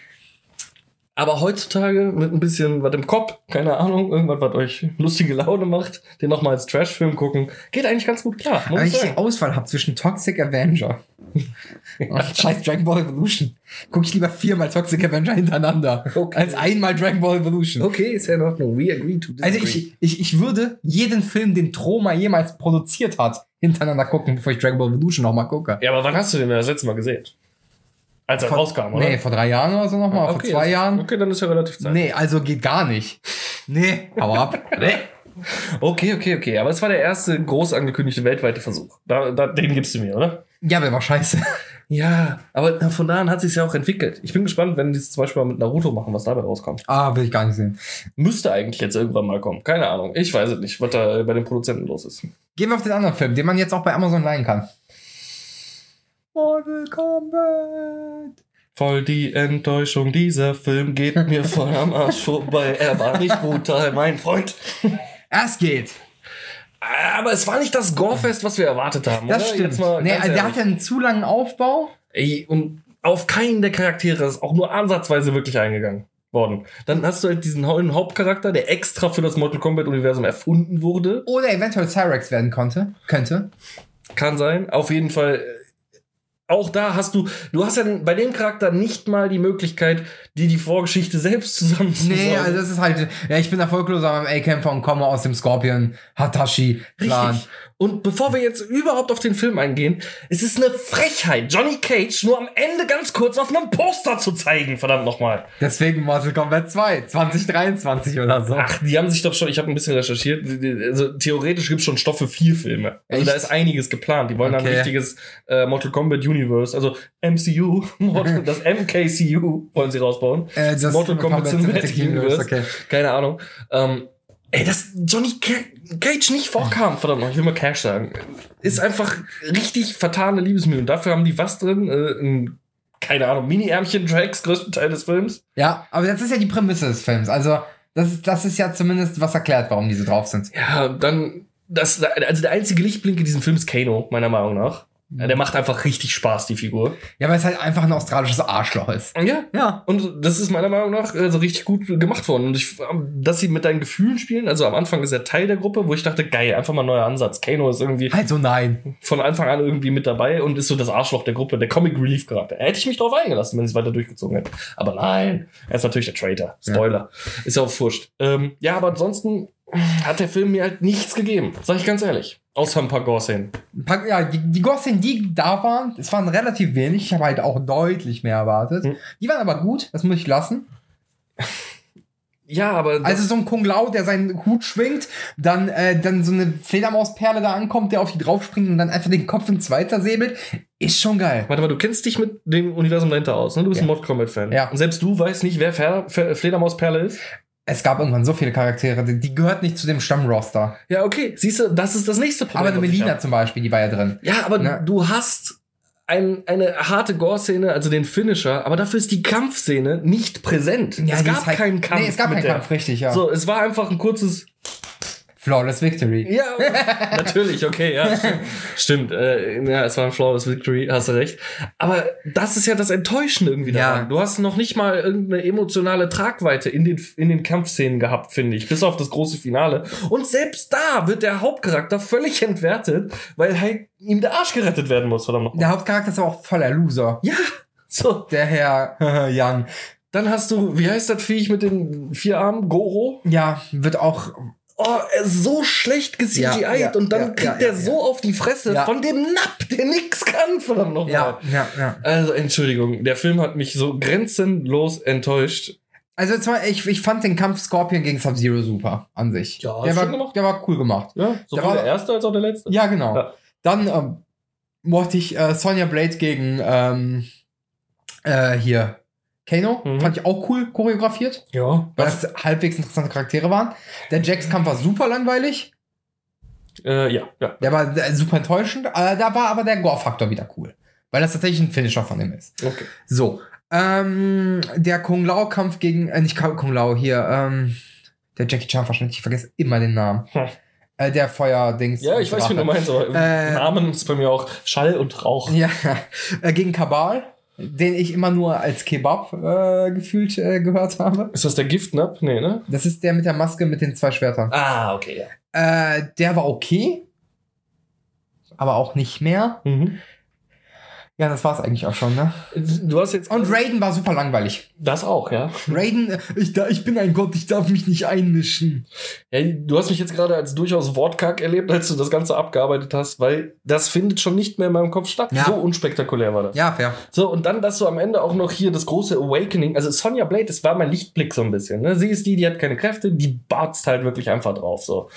aber heutzutage mit ein bisschen was im Kopf, keine Ahnung, irgendwas, was euch lustige Laune macht, den nochmal als Trashfilm gucken, geht eigentlich ganz gut klar. Muss Wenn ich ich die. Auswahl habe zwischen Toxic Avenger und scheiß Dragon Ball Evolution, gucke ich lieber viermal Toxic Avenger hintereinander, Okay. als einmal Dragon Ball Evolution. Okay, ist ja in Ordnung. We agree to Also ich, ich, ich würde jeden Film, den Troma jemals produziert hat, hintereinander gucken, bevor ich Dragon Ball Evolution nochmal gucke. Ja, aber wann hast du den denn das letzte Mal gesehen? Als er Vor- rauskam, oder? Nee, vor drei Jahren oder so nochmal, vor Okay, zwei das- Jahren. Okay, dann ist ja relativ Zeit. Nee, also geht gar nicht. Nee, hau ab. nee. Okay, okay, okay. Aber es war der erste groß angekündigte weltweite Versuch. Da, da, den gibst du mir, oder? Ja, aber war scheiße. Ja, aber von da an hat sich ja auch entwickelt. Ich bin gespannt, wenn die es zum Beispiel mal mit Naruto machen, was dabei rauskommt. Ah, will ich gar nicht sehen. Müsste eigentlich jetzt irgendwann mal kommen. Keine Ahnung. Ich weiß es nicht, was da bei den Produzenten los ist. Gehen wir auf den anderen Film, den man jetzt auch bei Amazon leihen kann. Mortal Kombat. Voll die Enttäuschung, dieser Film geht mir voll am Arsch vorbei. Er war nicht brutal, mein Freund. Es geht. Aber es war nicht das Gorefest, was wir erwartet haben. Das oder? stimmt. Jetzt mal Nee, der hat ja einen zu langen Aufbau. Ey, und auf keinen der Charaktere ist auch nur ansatzweise wirklich eingegangen worden. Dann hast du halt diesen neuen Hauptcharakter, der extra für das Mortal Kombat-Universum erfunden wurde. Oder eventuell Cyrex werden konnte. Könnte. Kann sein. Auf jeden Fall. Auch da hast du, du hast ja bei dem Charakter nicht mal die Möglichkeit, dir die Vorgeschichte selbst zusammenzusagen. Nee, also das ist halt, ja, ich bin erfolgloser MMA-Kämpfer und komme aus dem Scorpion Hatashi-Clan. Richtig. Und bevor wir jetzt überhaupt auf den Film eingehen, es ist eine Frechheit, Johnny Cage nur am Ende ganz kurz auf einem Poster zu zeigen, verdammt nochmal. Deswegen Mortal Kombat 2, 2023 oder so. Ach, die haben sich doch schon, ich habe ein bisschen recherchiert, die- die- also theoretisch gibt's schon Stoff für vier Filme. Also Echt? da ist einiges geplant. Die wollen dann ein Okay. richtiges äh, Mortal Kombat Universe, also MCU, das MKCU wollen sie rausbauen. Äh, das Mortal Kombat Cinematic Universe. Okay. Keine Ahnung. Ähm, ey, dass Johnny Ca- Cage nicht vorkam, verdammt noch, ich will mal Cash sagen, ist einfach richtig vertane Liebesmühe. Und dafür haben die was drin? Äh, ein, keine Ahnung, Mini-Ärmchen-Tracks, größten Teil des Films. Ja, aber das ist ja die Prämisse des Films. Also, das ist, das ist ja zumindest was erklärt, warum diese drauf sind. Ja, dann, das, also der einzige Lichtblink in diesem Film ist Kano, meiner Meinung nach. Ja, der macht einfach richtig Spaß, die Figur. Ja, weil es halt einfach ein australisches Arschloch ist. Ja, Ja. Und das ist meiner Meinung nach äh, so richtig gut gemacht worden. Und ich, ähm, dass sie mit deinen Gefühlen spielen, also am Anfang ist er Teil der Gruppe, wo ich dachte, geil, einfach mal ein neuer Ansatz. Kano ist irgendwie Also nein. von Anfang an irgendwie mit dabei und ist so das Arschloch der Gruppe, der Comic Relief Charakter. Hätte ich mich drauf eingelassen, wenn sie es weiter durchgezogen hätten. Aber nein, er ist natürlich der Traitor. Spoiler. Ist ja auch wurscht. Ähm, ja, aber ansonsten hat der Film mir halt nichts gegeben. Sag ich ganz ehrlich. Außer ein paar Gore-Szenen. Ja, die, die Ghosts, die da waren, es waren relativ wenig. Ich habe halt auch deutlich mehr erwartet. Hm. Die waren aber gut, das muss ich lassen. Ja, aber Also so ein Kung Lao, der seinen Hut schwingt, dann, äh, dann so eine Fledermausperle da ankommt, der auf die draufspringt und dann einfach den Kopf in zwei zersäbelt, ist schon geil. Warte mal, du kennst dich mit dem Universum dahinter aus, ne? Du bist Ja. ein Mortal Kombat-Fan. Ja. Und selbst du weißt nicht, wer Fer Fledermausperle ist? Es gab irgendwann so viele Charaktere, die, die gehört nicht zu dem Stammroster. Ja, okay. Siehst du, das ist das nächste Problem. Aber eine Melina zum Beispiel, die war ja drin. Ja, aber Ja. du hast ein, eine harte Gore-Szene, also den Finisher, aber dafür ist die Kampfszene nicht präsent. es die gab halt- keinen Kampf. Nee, es gab keinen der. Kampf, richtig, ja. So, es war einfach ein kurzes Flawless Victory. Ja, natürlich, okay, ja, stimmt. stimmt äh, ja, es war ein flawless Victory, hast du recht. Aber das ist ja das Enttäuschende irgendwie Ja. daran. Du hast noch nicht mal irgendeine emotionale Tragweite in den, in den Kampfszenen gehabt, finde ich, bis auf das große Finale. Und selbst da wird der Hauptcharakter völlig entwertet, weil halt ihm der Arsch gerettet werden muss, verdammt noch. Der Hauptcharakter ist aber auch voller Loser. Ja, so. Der Herr Young. Dann hast du, wie heißt das Viech mit den vier Armen? Goro? Ja, wird auch. Oh, er ist so schlecht ge Ja, ja, und dann ja, kriegt er so auf die Fresse von dem Napp, der nix kann, verdammt nochmal. Ja, ja, ja. Also, Entschuldigung, der Film hat mich so grenzenlos enttäuscht. Also jetzt mal, ich, ich fand den Kampf Scorpion gegen Sub-Zero super an sich. Ja, der war, gemacht? der war cool gemacht. Ja, sowohl Der war- der erste als auch der letzte. Ja, genau. Dann ähm, mochte ich äh, Sonja Blade gegen ähm, äh, hier Kano. Mhm. Fand ich auch cool choreografiert, Ja. weil das halbwegs interessante Charaktere waren. Der Jax-Kampf war super langweilig. Äh, ja, ja. Der war äh, super enttäuschend. Äh, da war aber der Gore-Faktor wieder cool. Weil das tatsächlich ein Finisher von ihm ist. Okay. So. Ähm, der Kung Lao-Kampf gegen, äh, nicht Kung Lao, hier, ähm, der Jackie Chan wahrscheinlich, ich vergesse immer den Namen. Hm. Äh, der Feuerdings. Ja, ich weiß, wie du meinst, aber Äh, Namen ist bei mir auch Schall und Rauch. Ja, äh, gegen Kabal, den ich immer nur als Kebab äh, gefühlt äh, gehört habe. Ist das der Giftnap? Nee, ne? Das ist der mit der Maske mit den zwei Schwertern. Ah, okay, ja. Äh, der war okay, aber auch nicht mehr. Mhm. Ja, das war's eigentlich auch schon, ne? Du hast jetzt. Und Raiden war super langweilig. das auch, ja. Raiden, äh, ich, da, ich bin ein Gott, ich darf mich nicht einmischen. Ja, du hast mich jetzt gerade als durchaus wortkarg erlebt, als du das Ganze abgearbeitet hast, weil das findet schon nicht mehr in meinem Kopf statt. Ja. So unspektakulär war das. Ja, fair. So, und dann, dass du am Ende auch noch hier das große Awakening, also Sonja Blade, das war mein Lichtblick so ein bisschen. Ne? Sie ist die, die hat keine Kräfte, die barzt halt wirklich einfach drauf. so.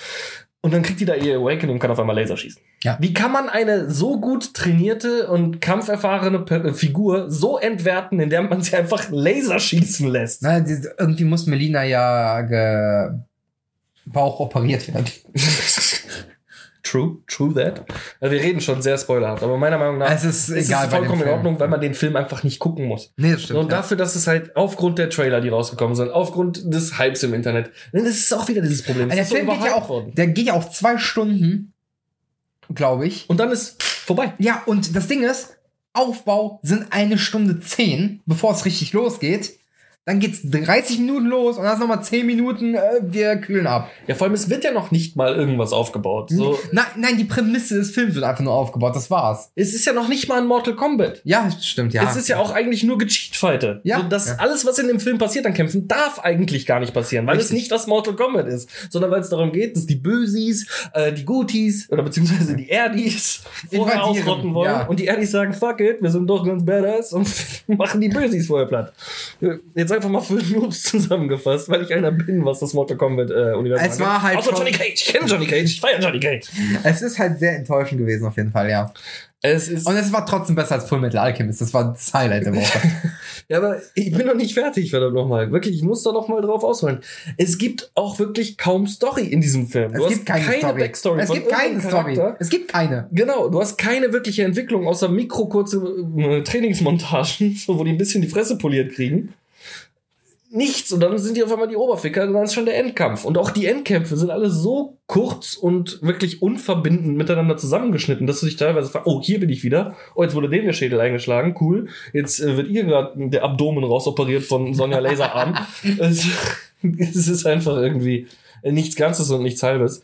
Und dann kriegt die da ihr Awakening und kann auf einmal Laser schießen. Ja. Wie kann man eine so gut trainierte und kampferfahrene Pe- Figur so entwerten, indem man sie einfach Laser schießen lässt? Na, die, irgendwie muss Melina ja Bauch operiert werden. True, true that. Also wir reden schon sehr spoilerhaft, aber meiner Meinung nach Es ist ist egal es vollkommen in Film. Ordnung, weil man den Film einfach nicht gucken muss. Nee, das stimmt. und ja. dafür, dass es halt aufgrund der Trailer, die rausgekommen sind, aufgrund des Hypes im Internet, das ist auch wieder dieses Problem. Es der ist so Film geht ja auch, worden. der geht ja auch zwei Stunden, glaube ich. Und dann ist vorbei. Ja, und das Ding ist, Aufbau sind eine Stunde zehn, bevor es richtig losgeht. Dann geht's 30 Minuten los und dann ist nochmal 10 Minuten, äh, wir kühlen ab. Ja, vor allem, es wird ja noch nicht mal irgendwas aufgebaut. So, Nein, nein, die Prämisse des Films wird einfach nur aufgebaut, das war's. es ist ja noch nicht mal ein Mortal Kombat. Ja, stimmt, ja. Es ist ja auch eigentlich nur gecheatfighter. Ja. So, dass Ja. alles, was in dem Film passiert an Kämpfen, darf eigentlich gar nicht passieren, weil es Richtig. nicht das Mortal Kombat ist, sondern weil es darum geht, dass die Bösis, äh, die Gutis oder beziehungsweise die Erdis vorher ausrotten wollen ja. und die Erdis sagen, fuck it, wir sind doch ganz badass und machen die Bösis vorher platt. Jetzt einfach mal für Noobs zusammengefasst, weil ich einer bin, was das Mortal Kombat äh, Universum Es war halt Außer Johnny Cage. Ich kenne Johnny Cage. Ich feiere Johnny Cage. Es ist halt sehr enttäuschend gewesen, auf jeden Fall, ja. Es ist Und es war trotzdem besser als Full Metal Alchemist. Das war das Highlight der Woche. Ja, aber ich bin noch nicht fertig, verdammt nochmal. Wirklich, ich muss da noch mal drauf ausholen. Es gibt auch wirklich kaum Story in diesem Film. es gibt keine, Story. Backstory. Es gibt keine Story. Es gibt keine. Genau, du hast keine wirkliche Entwicklung außer mikrokurze äh, Trainingsmontagen, wo die ein bisschen die Fresse poliert kriegen. Nichts und dann sind die auf einmal die Oberficker und dann ist schon der Endkampf. Und auch die Endkämpfe sind alle so kurz und wirklich unverbindend miteinander zusammengeschnitten, dass du dich teilweise fragst, oh, hier bin ich wieder. Oh, jetzt wurde dem der Schädel eingeschlagen, cool. Jetzt äh, wird ihr gerade der Abdomen rausoperiert von Sonja Laserarm. es, es ist einfach irgendwie nichts Ganzes und nichts Halbes.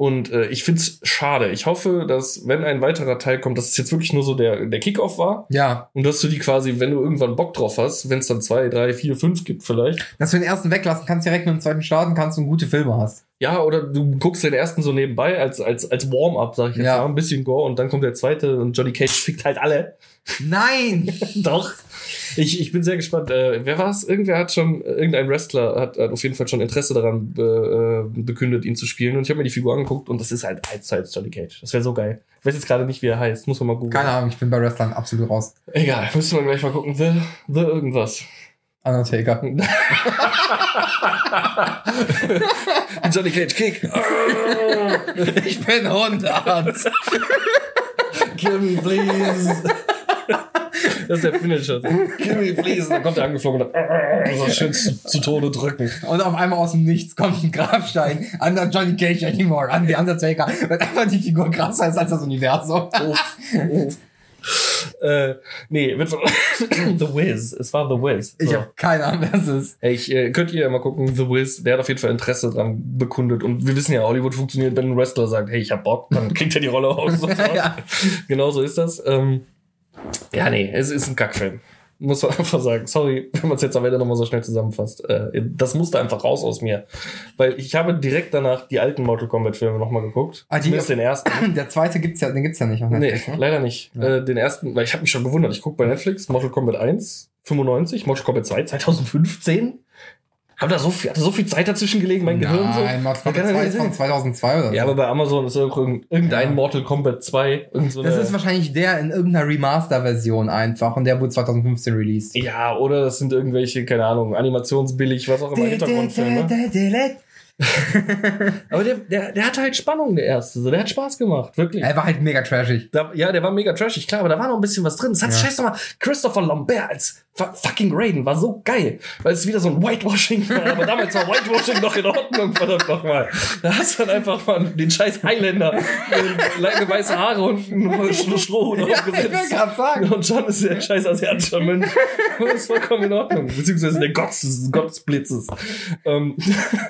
Und äh, ich find's schade. Ich hoffe, dass, wenn ein weiterer Teil kommt, dass es jetzt wirklich nur so der, der Kickoff war. Ja, Und dass du die quasi, wenn du irgendwann Bock drauf hast, wenn es dann zwei, drei, vier, fünf gibt vielleicht. dass du den ersten weglassen kannst, direkt mit dem zweiten starten kannst und gute Filme hast. Ja, oder du guckst den ersten so nebenbei als, als, als Warm-up, sag ich jetzt Ja. mal, ein bisschen Gore und dann kommt der zweite und Johnny Cage fickt halt alle. Nein! Doch. Ich, ich bin sehr gespannt. Äh, wer war's? Irgendwer hat schon, irgendein Wrestler hat, hat auf jeden Fall schon Interesse daran be, äh, bekündet, ihn zu spielen. Und ich habe mir die Figur angeguckt und das ist halt eins Johnny Cage. Das wäre so geil. Ich weiß jetzt gerade nicht, wie er heißt. Muss man mal googeln. Keine Ahnung, ich bin bei Wrestlern absolut raus. Egal, müssen wir gleich mal gucken. The, the irgendwas. Undertaker. Johnny Cage Kick. ich bin 100. Kill me, please. Das ist der Finisher. Kill me, please. Und dann kommt er angeflogen und dann so schön zu, zu Tode drücken. Und auf einmal aus dem Nichts kommt ein Grabstein an der Johnny Cage anymore, an die Undertaker. Wird einfach die Figur krasser ist als das Universum. Uff, uff. Äh, nee, wird von The Wiz. Es war The Wiz. Ich So. habe keine Ahnung, wer es ist. Hey, ich, äh, könnt ihr ja mal gucken, The Wiz, der hat auf jeden Fall Interesse dran bekundet. Und wir wissen ja, Hollywood funktioniert, wenn ein Wrestler sagt, hey, ich hab Bock, dann kriegt er die Rolle aus. Ja. Genau so ist das. Ähm, ja, nee, es ist ein Kackfilm. Muss man einfach sagen. Sorry, wenn man es jetzt am Ende nochmal so schnell zusammenfasst. Äh, das musste einfach raus aus mir. Weil ich habe direkt danach die alten Mortal Kombat Filme nochmal geguckt. Ah, die- Zumindest den ersten. Der zweite gibt's ja, den gibt's ja nicht auf Nee, Netflix, ne? leider nicht. Ja. Äh, den ersten, weil ich habe mich schon gewundert. Ich gucke bei Netflix Mortal Kombat 1, 95, Mortal Kombat 2, 2015. Hab da so viel, so viel Zeit dazwischen gelegen, mein Gehirn so. Nein, Mortal Kombat Kann 2 ja ist von nicht 2002 oder so. Ja, aber bei Amazon ist irgendein Ja. Mortal Kombat 2. Irgend so das ist wahrscheinlich der in irgendeiner Remaster-Version einfach und der wurde 2015 released. ja, oder das sind irgendwelche, keine Ahnung, animationsbillig, was auch immer, Hintergrundfilme. Aber der, der, der hatte halt Spannung, der erste. So, der hat Spaß gemacht, wirklich. Er war halt mega trashig. Da, ja, der war mega trashig, klar, aber da war noch ein bisschen was drin. Das hat Ja. scheiß nochmal Christopher Lambert als fu- fucking Raiden war so geil, weil es wieder so ein Whitewashing war, aber damals war Whitewashing noch in Ordnung, verdammt nochmal. Da hast du dann einfach mal den scheiß Highlander, mit lange weiße Haare und einen Strohhut Ja, aufgesetzt. Und John ist der scheiß asiatischer Mensch. Das ist vollkommen in Ordnung. Beziehungsweise der Gott des, Gott des Blitzes. Ähm,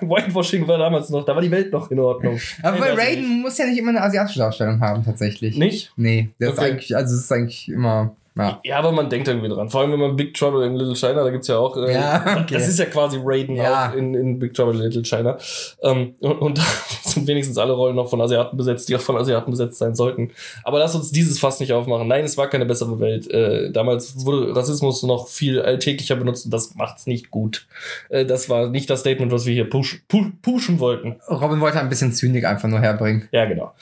Whitewashing war damals noch, da war die Welt noch in Ordnung. Aber bei Raiden muss ja nicht immer eine asiatische Darstellung haben, tatsächlich. Nicht? Nee, ist Okay. eigentlich, also es ist eigentlich immer, ja. Ja, aber man denkt irgendwie dran. Vor allem, wenn man Big Trouble in Little China, da gibt's ja auch. Äh, Ja, okay. Das ist ja quasi Raiden Ja. auch in, in Big Trouble in Little China. Ähm, und, und da sind wenigstens alle Rollen noch von Asiaten besetzt, die auch von Asiaten besetzt sein sollten. Aber lass uns dieses Fass nicht aufmachen. Nein, es war keine bessere Welt. Äh, damals wurde Rassismus noch viel alltäglicher benutzt und das macht's nicht gut. Äh, das war nicht das Statement, was wir hier push, pu pushen wollten. Robin wollte ein bisschen Zynik einfach nur herbringen. Ja, genau.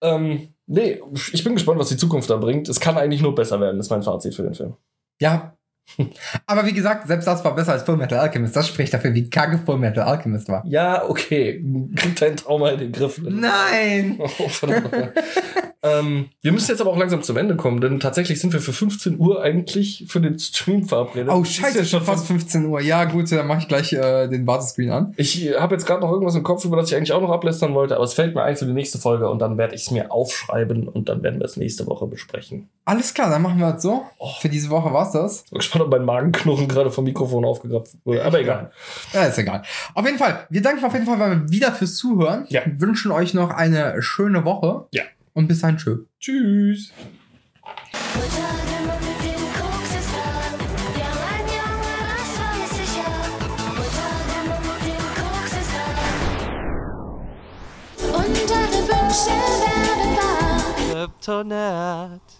Ähm, nee, ich bin gespannt, was die Zukunft da bringt. Es kann eigentlich nur besser werden, ist mein Fazit für den Film. Ja. Aber wie gesagt, selbst das war besser als Full Metal Alchemist. Das spricht dafür, wie kacke Full Metal Alchemist war. Ja, okay. Krieg dein Trauma in den Griff. Nein! Oh, ähm, wir müssen jetzt aber auch langsam zum Ende kommen, denn tatsächlich sind wir für 15 Uhr eigentlich für den Stream verabredet. Oh scheiße, schon fast 15 Uhr. Ja gut, dann mache ich gleich äh, den Wartescreen an. Ich habe jetzt gerade noch irgendwas im Kopf, über das ich eigentlich auch noch ablästern wollte, aber es fällt mir ein für die nächste Folge und dann werde ich es mir aufschreiben und dann werden wir es nächste Woche besprechen. Alles klar, dann machen wir es so. Oh. Für diese Woche war's das. Ich ob mein Magenknurren gerade vom Mikrofon aufgegrabt wurde. Aber egal. Ja, ist egal. Auf jeden Fall, wir danken auf jeden Fall wieder fürs Zuhören. Ja. Wünschen euch noch eine schöne Woche. Ja. Und bis dahin, tschö. Tschüss. Kryptonite.